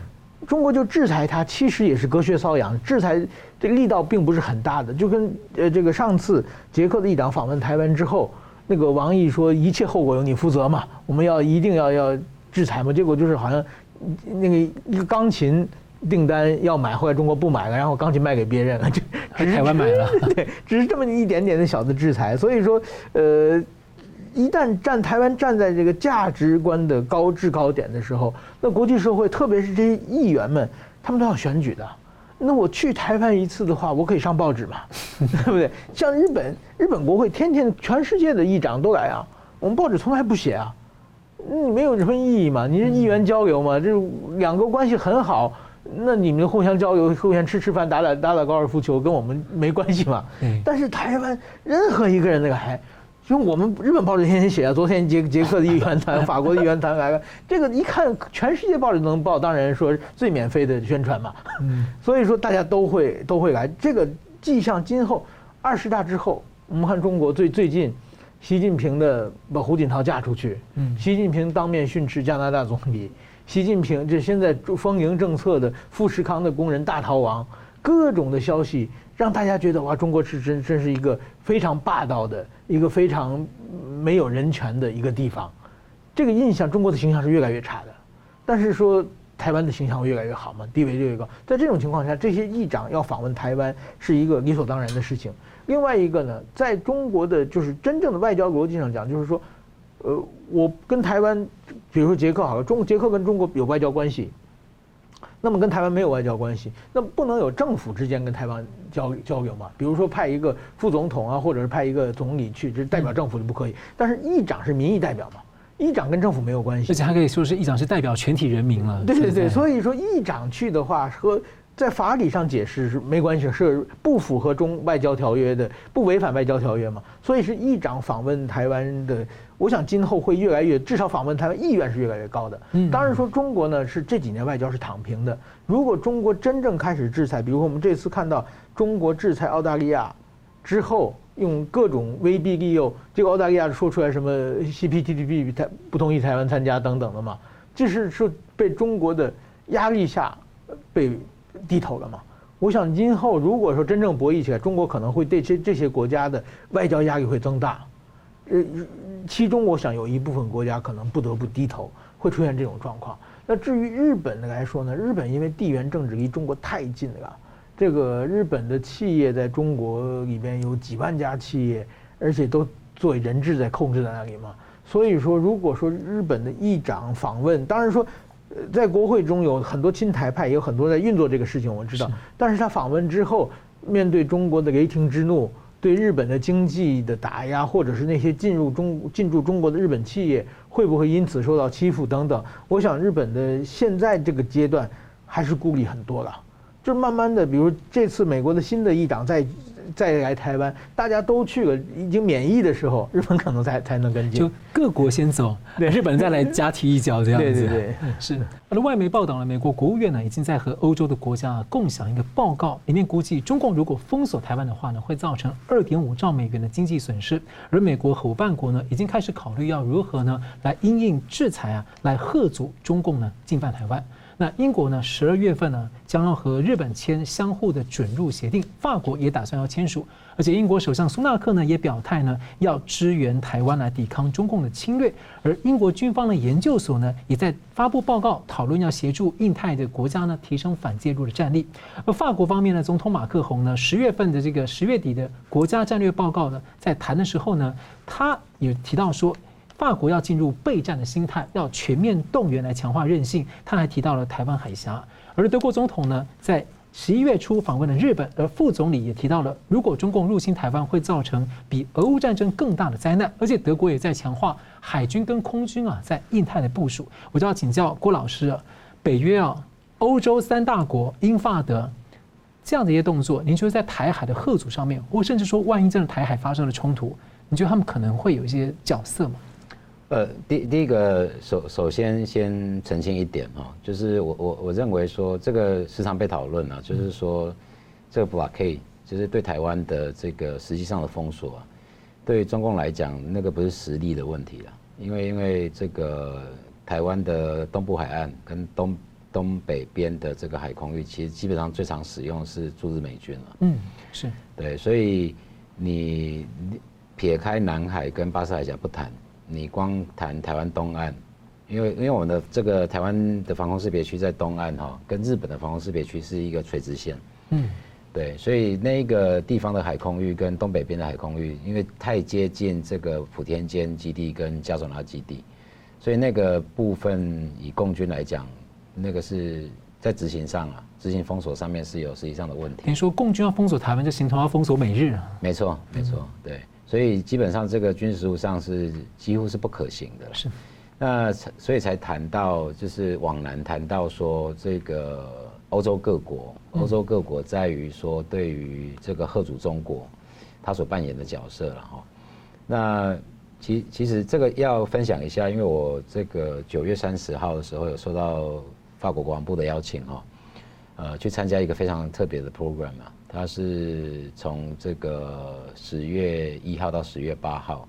中国就制裁他，其实也是隔靴搔痒，制裁这个力道并不是很大的。就跟呃这个上次捷克的议长访问台湾之后，那个王毅说一切后果由你负责嘛，我们要一定要要制裁嘛，结果就是好像那个一个钢琴订单要买，后来中国不买了，然后钢琴卖给别人了，就只是台湾买了，(laughs) 对，只是这么一点点的小的制裁，所以说呃。一旦站台湾站在这个价值观的高制高点的时候，那国际社会，特别是这些议员们，他们都要选举的。那我去台湾一次的话，我可以上报纸嘛，(laughs) 对不对？像日本，日本国会天天全世界的议长都来啊，我们报纸从来不写啊，你，没有什么意义嘛。你是议员交流嘛，这两个关系很好，那你们互相交流，互相吃吃饭，打打打打高尔夫球，跟我们没关系嘛。但是台湾任何一个人那个还。就我们日本报纸天天写啊，昨天捷捷克的议员团、法国的议员团来了，(laughs) 这个一看全世界报纸都能报，当然说最免费的宣传嘛。嗯，所以说大家都会都会来。这个迹象今后二十大之后，我们看中国最最近，习近平的把胡锦涛嫁出去，嗯，习近平当面训斥加拿大总理，习近平这现在丰盈政策的富士康的工人大逃亡，各种的消息。让大家觉得哇，中国是真真是一个非常霸道的一个非常没有人权的一个地方，这个印象，中国的形象是越来越差的。但是说台湾的形象会越来越好嘛，地位越来越高。在这种情况下，这些议长要访问台湾是一个理所当然的事情。另外一个呢，在中国的就是真正的外交逻辑上讲，就是说，呃，我跟台湾，比如说捷克好了，中捷克跟中国有外交关系。那么跟台湾没有外交关系，那不能有政府之间跟台湾交交流嘛？比如说派一个副总统啊，或者是派一个总理去，这代表政府就不可以。但是议长是民意代表嘛，议长跟政府没有关系，而且还可以说是议长是代表全体人民了。对对对，所以说议长去的话和在法理上解释是没关系，是不符合中外交条约的，不违反外交条约嘛。所以是议长访问台湾的。我想今后会越来越，至少访问台湾意愿是越来越高的。当然说中国呢是这几年外交是躺平的。如果中国真正开始制裁，比如说我们这次看到中国制裁澳大利亚之后，用各种威逼利诱，结果澳大利亚说出来什么 CPTPP 台不同意台湾参加等等的嘛，这是说被中国的压力下被低头了嘛。我想今后如果说真正博弈起来，中国可能会对这这些国家的外交压力会增大。呃，其中我想有一部分国家可能不得不低头，会出现这种状况。那至于日本的来说呢，日本因为地缘政治离中国太近了，这个日本的企业在中国里边有几万家企业，而且都作为人质在控制在那里嘛。所以说，如果说日本的议长访问，当然说，在国会中有很多亲台派，也有很多在运作这个事情，我知道。但是他访问之后，面对中国的雷霆之怒，对日本的经济的打压，或者是那些进入中进驻中国的日本企业会不会因此受到欺负等等，我想日本的现在这个阶段还是顾虑很多的。就慢慢的，比如这次美国的新的议长在。再来台湾，大家都去了，已经免疫的时候，日本可能才才能跟进。就各国先走，对，日本再来加踢一脚这样子。(laughs) 对对对，是。而外媒报道了，美国国务院呢已经在和欧洲的国家共享一个报告，里面估计中共如果封锁台湾的话呢，会造成二点五兆美元的经济损失。而美国伙伴国呢，已经开始考虑要如何呢来因应制裁啊，来吓阻中共呢进犯台湾。那英国呢，十二月份呢，将要和日本签相互的准入协定，法国也打算要签署，而且英国首相苏纳克呢也表态呢，要支援台湾来抵抗中共的侵略，而英国军方的研究所呢，也在发布报告，讨论要协助印太的国家呢提升反介入的战力。而法国方面呢，总统马克宏呢，十月份的这个十月底的国家战略报告呢，在谈的时候呢，他也提到说。法国要进入备战的心态，要全面动员来强化韧性。他还提到了台湾海峡，而德国总统呢，在十一月初访问了日本，而副总理也提到了，如果中共入侵台湾，会造成比俄乌战争更大的灾难。而且德国也在强化海军跟空军啊，在印太的部署。我就要请教郭老师，北约啊，欧洲三大国英法德这样的一些动作，您觉得在台海的贺组上面，或甚至说万一真的台海发生了冲突，你觉得他们可能会有一些角色吗？呃，第第一个首首先先澄清一点哈，就是我我我认为说这个时常被讨论啊，就是说这个 blockade 就是对台湾的这个实际上的封锁啊，对中共来讲那个不是实力的问题了，因为因为这个台湾的东部海岸跟东东北边的这个海空域，其实基本上最常使用是驻日美军了。嗯，是对，所以你撇开南海跟巴士海峡不谈。你光谈台湾东岸，因为因为我们的这个台湾的防空识别区在东岸哈，跟日本的防空识别区是一个垂直线，嗯，对，所以那个地方的海空域跟东北边的海空域，因为太接近这个普天间基地跟加索纳基地，所以那个部分以共军来讲，那个是在执行上啊，执行封锁上面是有实际上的问题。你说共军要封锁台湾，就形同要封锁美日啊？没错，没错，对。所以基本上这个军事实务上是几乎是不可行的。是，那所以才谈到就是往南谈到说这个欧洲各国，欧洲各国在于说对于这个贺主中国，他所扮演的角色了哈。那其其实这个要分享一下，因为我这个九月三十号的时候有收到法国国防部的邀请哈，呃，去参加一个非常特别的 program 啊。它是从这个十月一号到十月八号，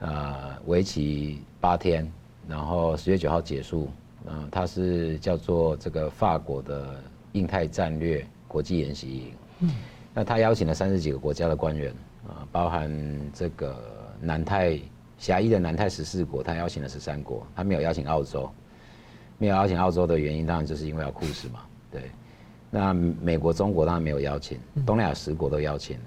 呃，为期八天，然后十月九号结束。嗯、呃，它是叫做这个法国的印太战略国际演习营。嗯，那他邀请了三十几个国家的官员，啊、包含这个南太狭义的南太十四国，他邀请了十三国，他没有邀请澳洲。没有邀请澳洲的原因，当然就是因为要酷使嘛，对。那美国、中国当然没有邀请，东南亚十国都邀请了，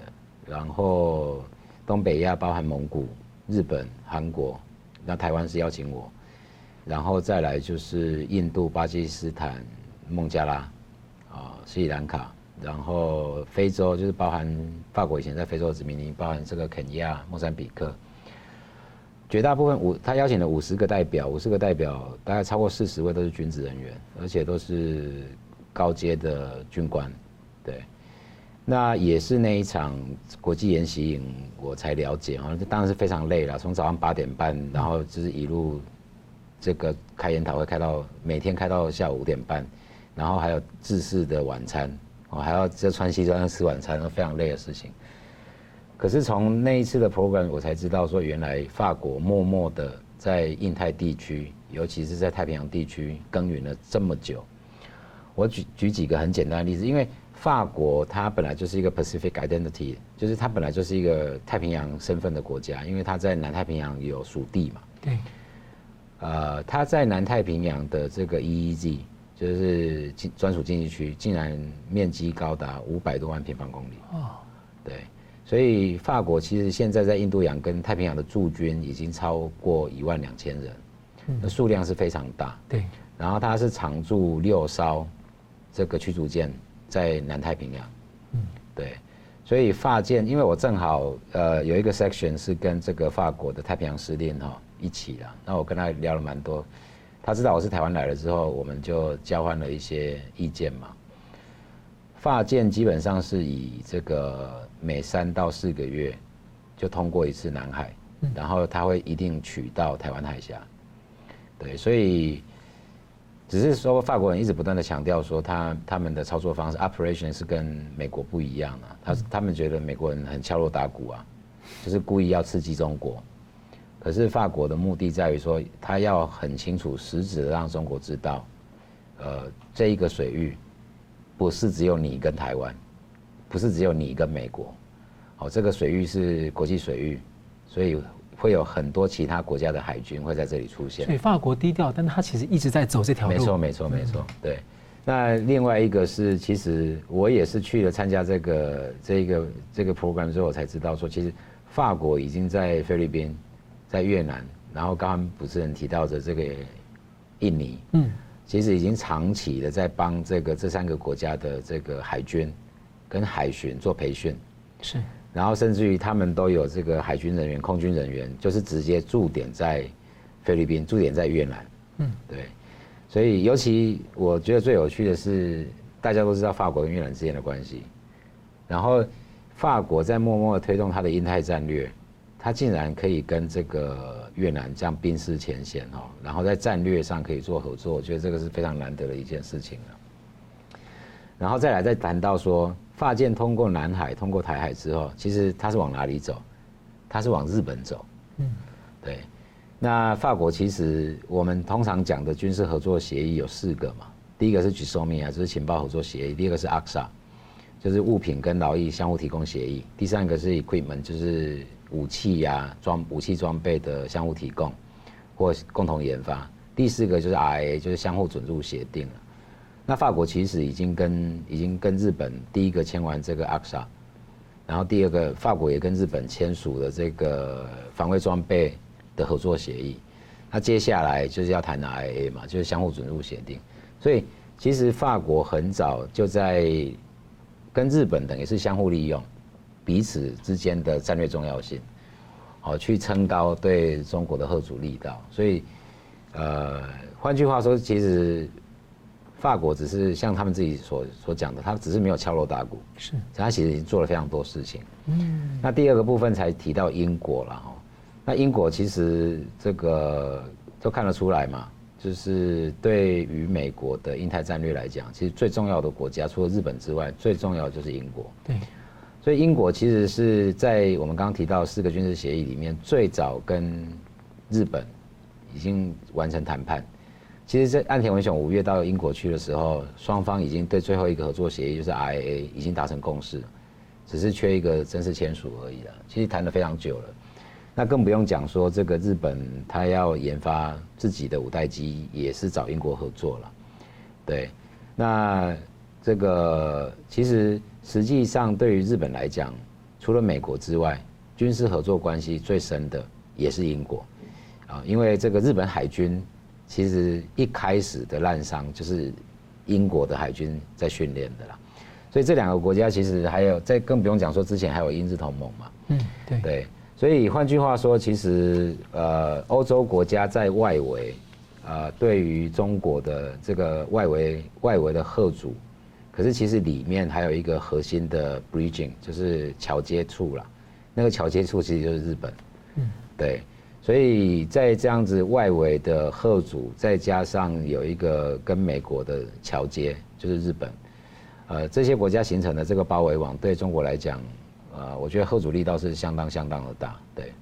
然后东北亚包含蒙古、日本、韩国，那台湾是邀请我，然后再来就是印度、巴基斯坦、孟加拉，啊，斯里兰卡，然后非洲就是包含法国以前在非洲的殖民地，包含这个肯尼亚、莫桑比克，绝大部分五他邀请了五十个代表，五十个代表大概超过四十位都是军职人员，而且都是。高阶的军官，对，那也是那一场国际演习营，我才了解啊，这当然是非常累了，从早上八点半，然后就是一路这个开研讨会开到每天开到下午五点半，然后还有制式的晚餐，我还要这穿西装吃晚餐，非常累的事情。可是从那一次的 program，我才知道说，原来法国默默的在印太地区，尤其是在太平洋地区耕耘了这么久。我举举几个很简单的例子，因为法国它本来就是一个 Pacific Identity，就是它本来就是一个太平洋身份的国家，因为它在南太平洋有属地嘛。对。呃，它在南太平洋的这个 EEZ 就是专属经济区，竟然面积高达五百多万平方公里。哦，对，所以法国其实现在在印度洋跟太平洋的驻军已经超过一万两千人，那数量是非常大。对，然后它是常驻六艘这个驱逐舰在南太平洋。嗯，对。所以法舰，因为我正好呃有一个 section 是跟这个法国的太平洋司令哈一起的，那我跟他聊了蛮多，他知道我是台湾来了之后，我们就交换了一些意见嘛。法舰基本上是以这个每三到四个月就通过一次南海，然后他会一定取到台湾海峡，对，所以。只是说，法国人一直不断的强调说，他他们的操作方式 operation 是跟美国不一样的。他他们觉得美国人很敲锣打鼓啊，就是故意要刺激中国。可是法国的目的在于说，他要很清楚、实质的让中国知道，呃，这一个水域不是只有你跟台湾，不是只有你跟美国，好，这个水域是国际水域，所以。会有很多其他国家的海军会在这里出现，所以法国低调，但他其实一直在走这条路。没错，没错，没错。对，那另外一个是，其实我也是去了参加这个这个这个 program 之后，我才知道说，其实法国已经在菲律宾、在越南，然后刚刚主持人提到的这个印尼，嗯，其实已经长期的在帮这个这三个国家的这个海军跟海巡做培训，是。然后甚至于他们都有这个海军人员、空军人员，就是直接驻点在菲律宾、驻点在越南。嗯，对。所以尤其我觉得最有趣的是，大家都知道法国跟越南之间的关系，然后法国在默默的推动他的印太战略，他竟然可以跟这个越南这样冰释前嫌哦，然后在战略上可以做合作，我觉得这个是非常难得的一件事情了。然后再来再谈到说。法舰通过南海、通过台海之后，其实它是往哪里走？它是往日本走。嗯，对。那法国其实我们通常讲的军事合作协议有四个嘛。第一个是 GSOMIA，就是情报合作协议；第二个是 ACSA，就是物品跟劳役相互提供协议；第三个是 Equipment，就是武器呀、啊、装武器装备的相互提供或共同研发；第四个就是 RIA，就是相互准入协定了。那法国其实已经跟已经跟日本第一个签完这个 ACSA，然后第二个法国也跟日本签署了这个防卫装备的合作协议，那接下来就是要谈 RIA 嘛，就是相互准入协定。所以其实法国很早就在跟日本等于是相互利用彼此之间的战略重要性，好去撑高对中国的吓阻力道。所以呃，换句话说，其实。法国只是像他们自己所所讲的，他只是没有敲锣打鼓，是，他其实已经做了非常多事情。嗯，那第二个部分才提到英国了哈，那英国其实这个都看得出来嘛，就是对于美国的印太战略来讲，其实最重要的国家除了日本之外，最重要的就是英国。对，所以英国其实是在我们刚刚提到四个军事协议里面，最早跟日本已经完成谈判。其实，在岸田文雄五月到英国去的时候，双方已经对最后一个合作协议，就是 RIA，已经达成共识，只是缺一个正式签署而已了。其实谈了非常久了，那更不用讲说这个日本他要研发自己的五代机，也是找英国合作了。对，那这个其实实际上对于日本来讲，除了美国之外，军事合作关系最深的也是英国啊，因为这个日本海军。其实一开始的滥觴就是英国的海军在训练的啦，所以这两个国家其实还有，再更不用讲说之前还有英日同盟嘛。嗯，对。对，所以换句话说，其实呃，欧洲国家在外围，呃，对于中国的这个外围外围的贺阻，可是其实里面还有一个核心的 bridging，就是桥接处啦。那个桥接处其实就是日本。嗯，对。所以在这样子外围的贺主，再加上有一个跟美国的桥接，就是日本，呃，这些国家形成的这个包围网，对中国来讲，呃，我觉得贺主力倒是相当相当的大，对。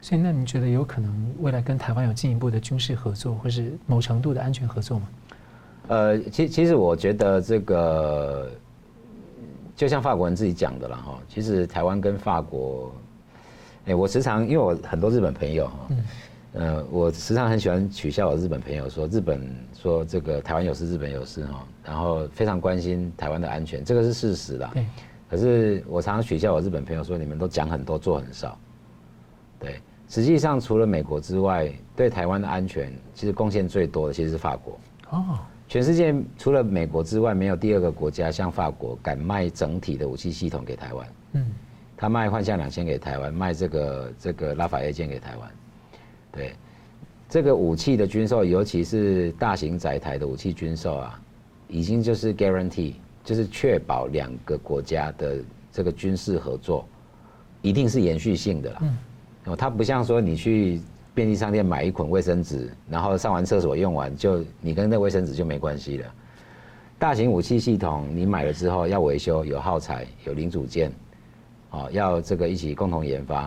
所以，那你觉得有可能未来跟台湾有进一步的军事合作，或是某程度的安全合作吗？呃，其其实我觉得这个，就像法国人自己讲的了哈，其实台湾跟法国。哎，我时常因为我很多日本朋友哈，呃，我时常很喜欢取笑我日本朋友说，日本说这个台湾有事，日本有事哈，然后非常关心台湾的安全，这个是事实啦。对。可是我常常取笑我日本朋友说，你们都讲很多，做很少。对，实际上除了美国之外，对台湾的安全其实贡献最多的其实是法国。哦。全世界除了美国之外，没有第二个国家像法国敢卖整体的武器系统给台湾。嗯。他卖幻象两千给台湾，卖这个这个拉法叶舰给台湾。对，这个武器的军售，尤其是大型载台的武器军售啊，已经就是 guarantee，就是确保两个国家的这个军事合作一定是延续性的了。嗯，哦，它不像说你去便利商店买一捆卫生纸，然后上完厕所用完就你跟那卫生纸就没关系了。大型武器系统你买了之后要维修，有耗材，有零组件，哦，要这个一起共同研发，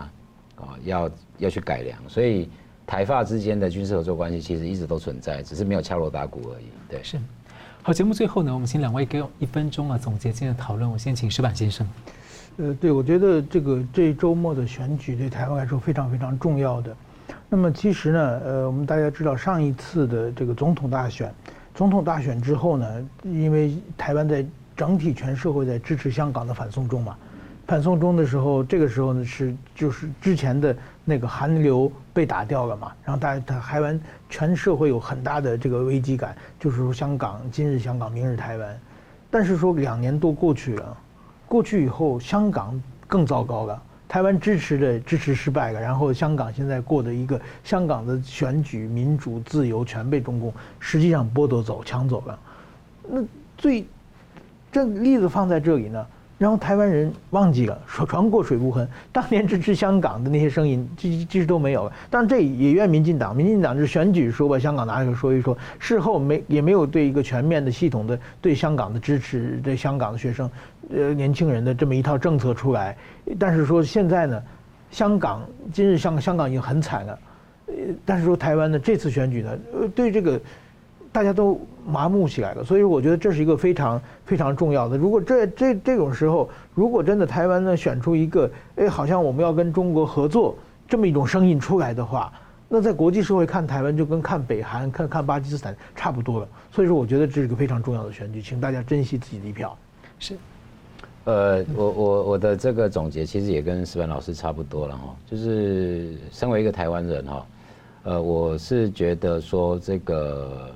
啊，要要去改良，所以。台发之间的军事合作关系其实一直都存在，只是没有敲锣打鼓而已。对，是。好，节目最后呢，我们请两位给我一分钟啊总结今天的讨论。我先请石板先生。呃，对，我觉得这个这周末的选举对台湾来说非常非常重要的。那么其实呢，呃，我们大家知道上一次的这个总统大选，总统大选之后呢，因为台湾在整体全社会在支持香港的反送中嘛。反送中的时候，这个时候呢是就是之前的那个韩流被打掉了嘛，然后大家台湾全社会有很大的这个危机感，就是说香港今日香港明日台湾，但是说两年多过去了，过去以后香港更糟糕了，台湾支持的支持失败了，然后香港现在过的一个香港的选举民主自由全被中共实际上剥夺走抢走了，那最这例子放在这里呢。然后台湾人忘记了，说船过水无痕，当年支持香港的那些声音，(laughs) 其实都没有了。当然这也怨民进党，民进党就选举说把香港拿出来说一说，事后没也没有对一个全面的系统的对香港的支持，对香港的学生，呃年轻人的这么一套政策出来。但是说现在呢，香港今日香香港已经很惨了，呃但是说台湾的这次选举呢，呃对这个。大家都麻木起来了，所以我觉得这是一个非常非常重要的。如果这这这种时候，如果真的台湾呢选出一个，哎，好像我们要跟中国合作这么一种声音出来的话，那在国际社会看台湾就跟看北韩、看看巴基斯坦差不多了。所以说，我觉得这是一个非常重要的选举，请大家珍惜自己的一票。是，呃，我我我的这个总结其实也跟石板老师差不多了哈，就是身为一个台湾人哈，呃，我是觉得说这个。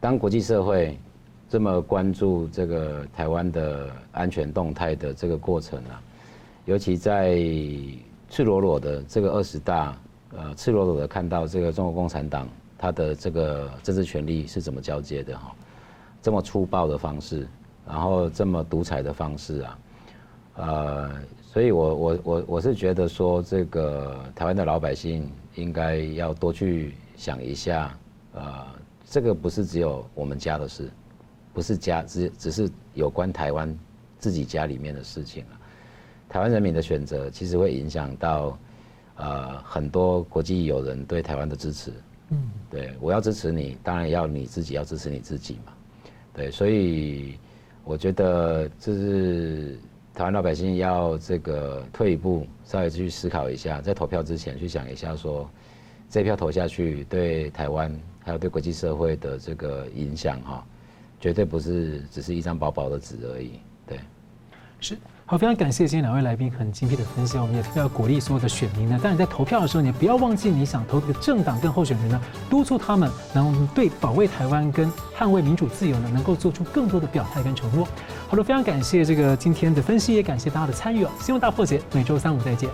当国际社会这么关注这个台湾的安全动态的这个过程啊，尤其在赤裸裸的这个二十大，呃，赤裸裸的看到这个中国共产党他的这个政治权力是怎么交接的哈，这么粗暴的方式，然后这么独裁的方式啊，呃，所以我我我我是觉得说，这个台湾的老百姓应该要多去想一下，呃。这个不是只有我们家的事，不是家只只是有关台湾自己家里面的事情啊。台湾人民的选择其实会影响到，呃，很多国际友人对台湾的支持。嗯，对，我要支持你，当然要你自己要支持你自己嘛。对，所以我觉得这是台湾老百姓要这个退一步，稍微去思考一下，在投票之前去想一下说，说这票投下去对台湾。还有对国际社会的这个影响哈，绝对不是只是一张薄薄的纸而已。对，是好，非常感谢今天两位来宾很精辟的分析。我们也要鼓励所有的选民呢，当然在投票的时候，你不要忘记你想投这个政党跟候选人呢，督促他们，能对保卫台湾跟捍卫民主自由呢，能够做出更多的表态跟承诺。好的，非常感谢这个今天的分析，也感谢大家的参与哦。新闻大破解每周三五再见。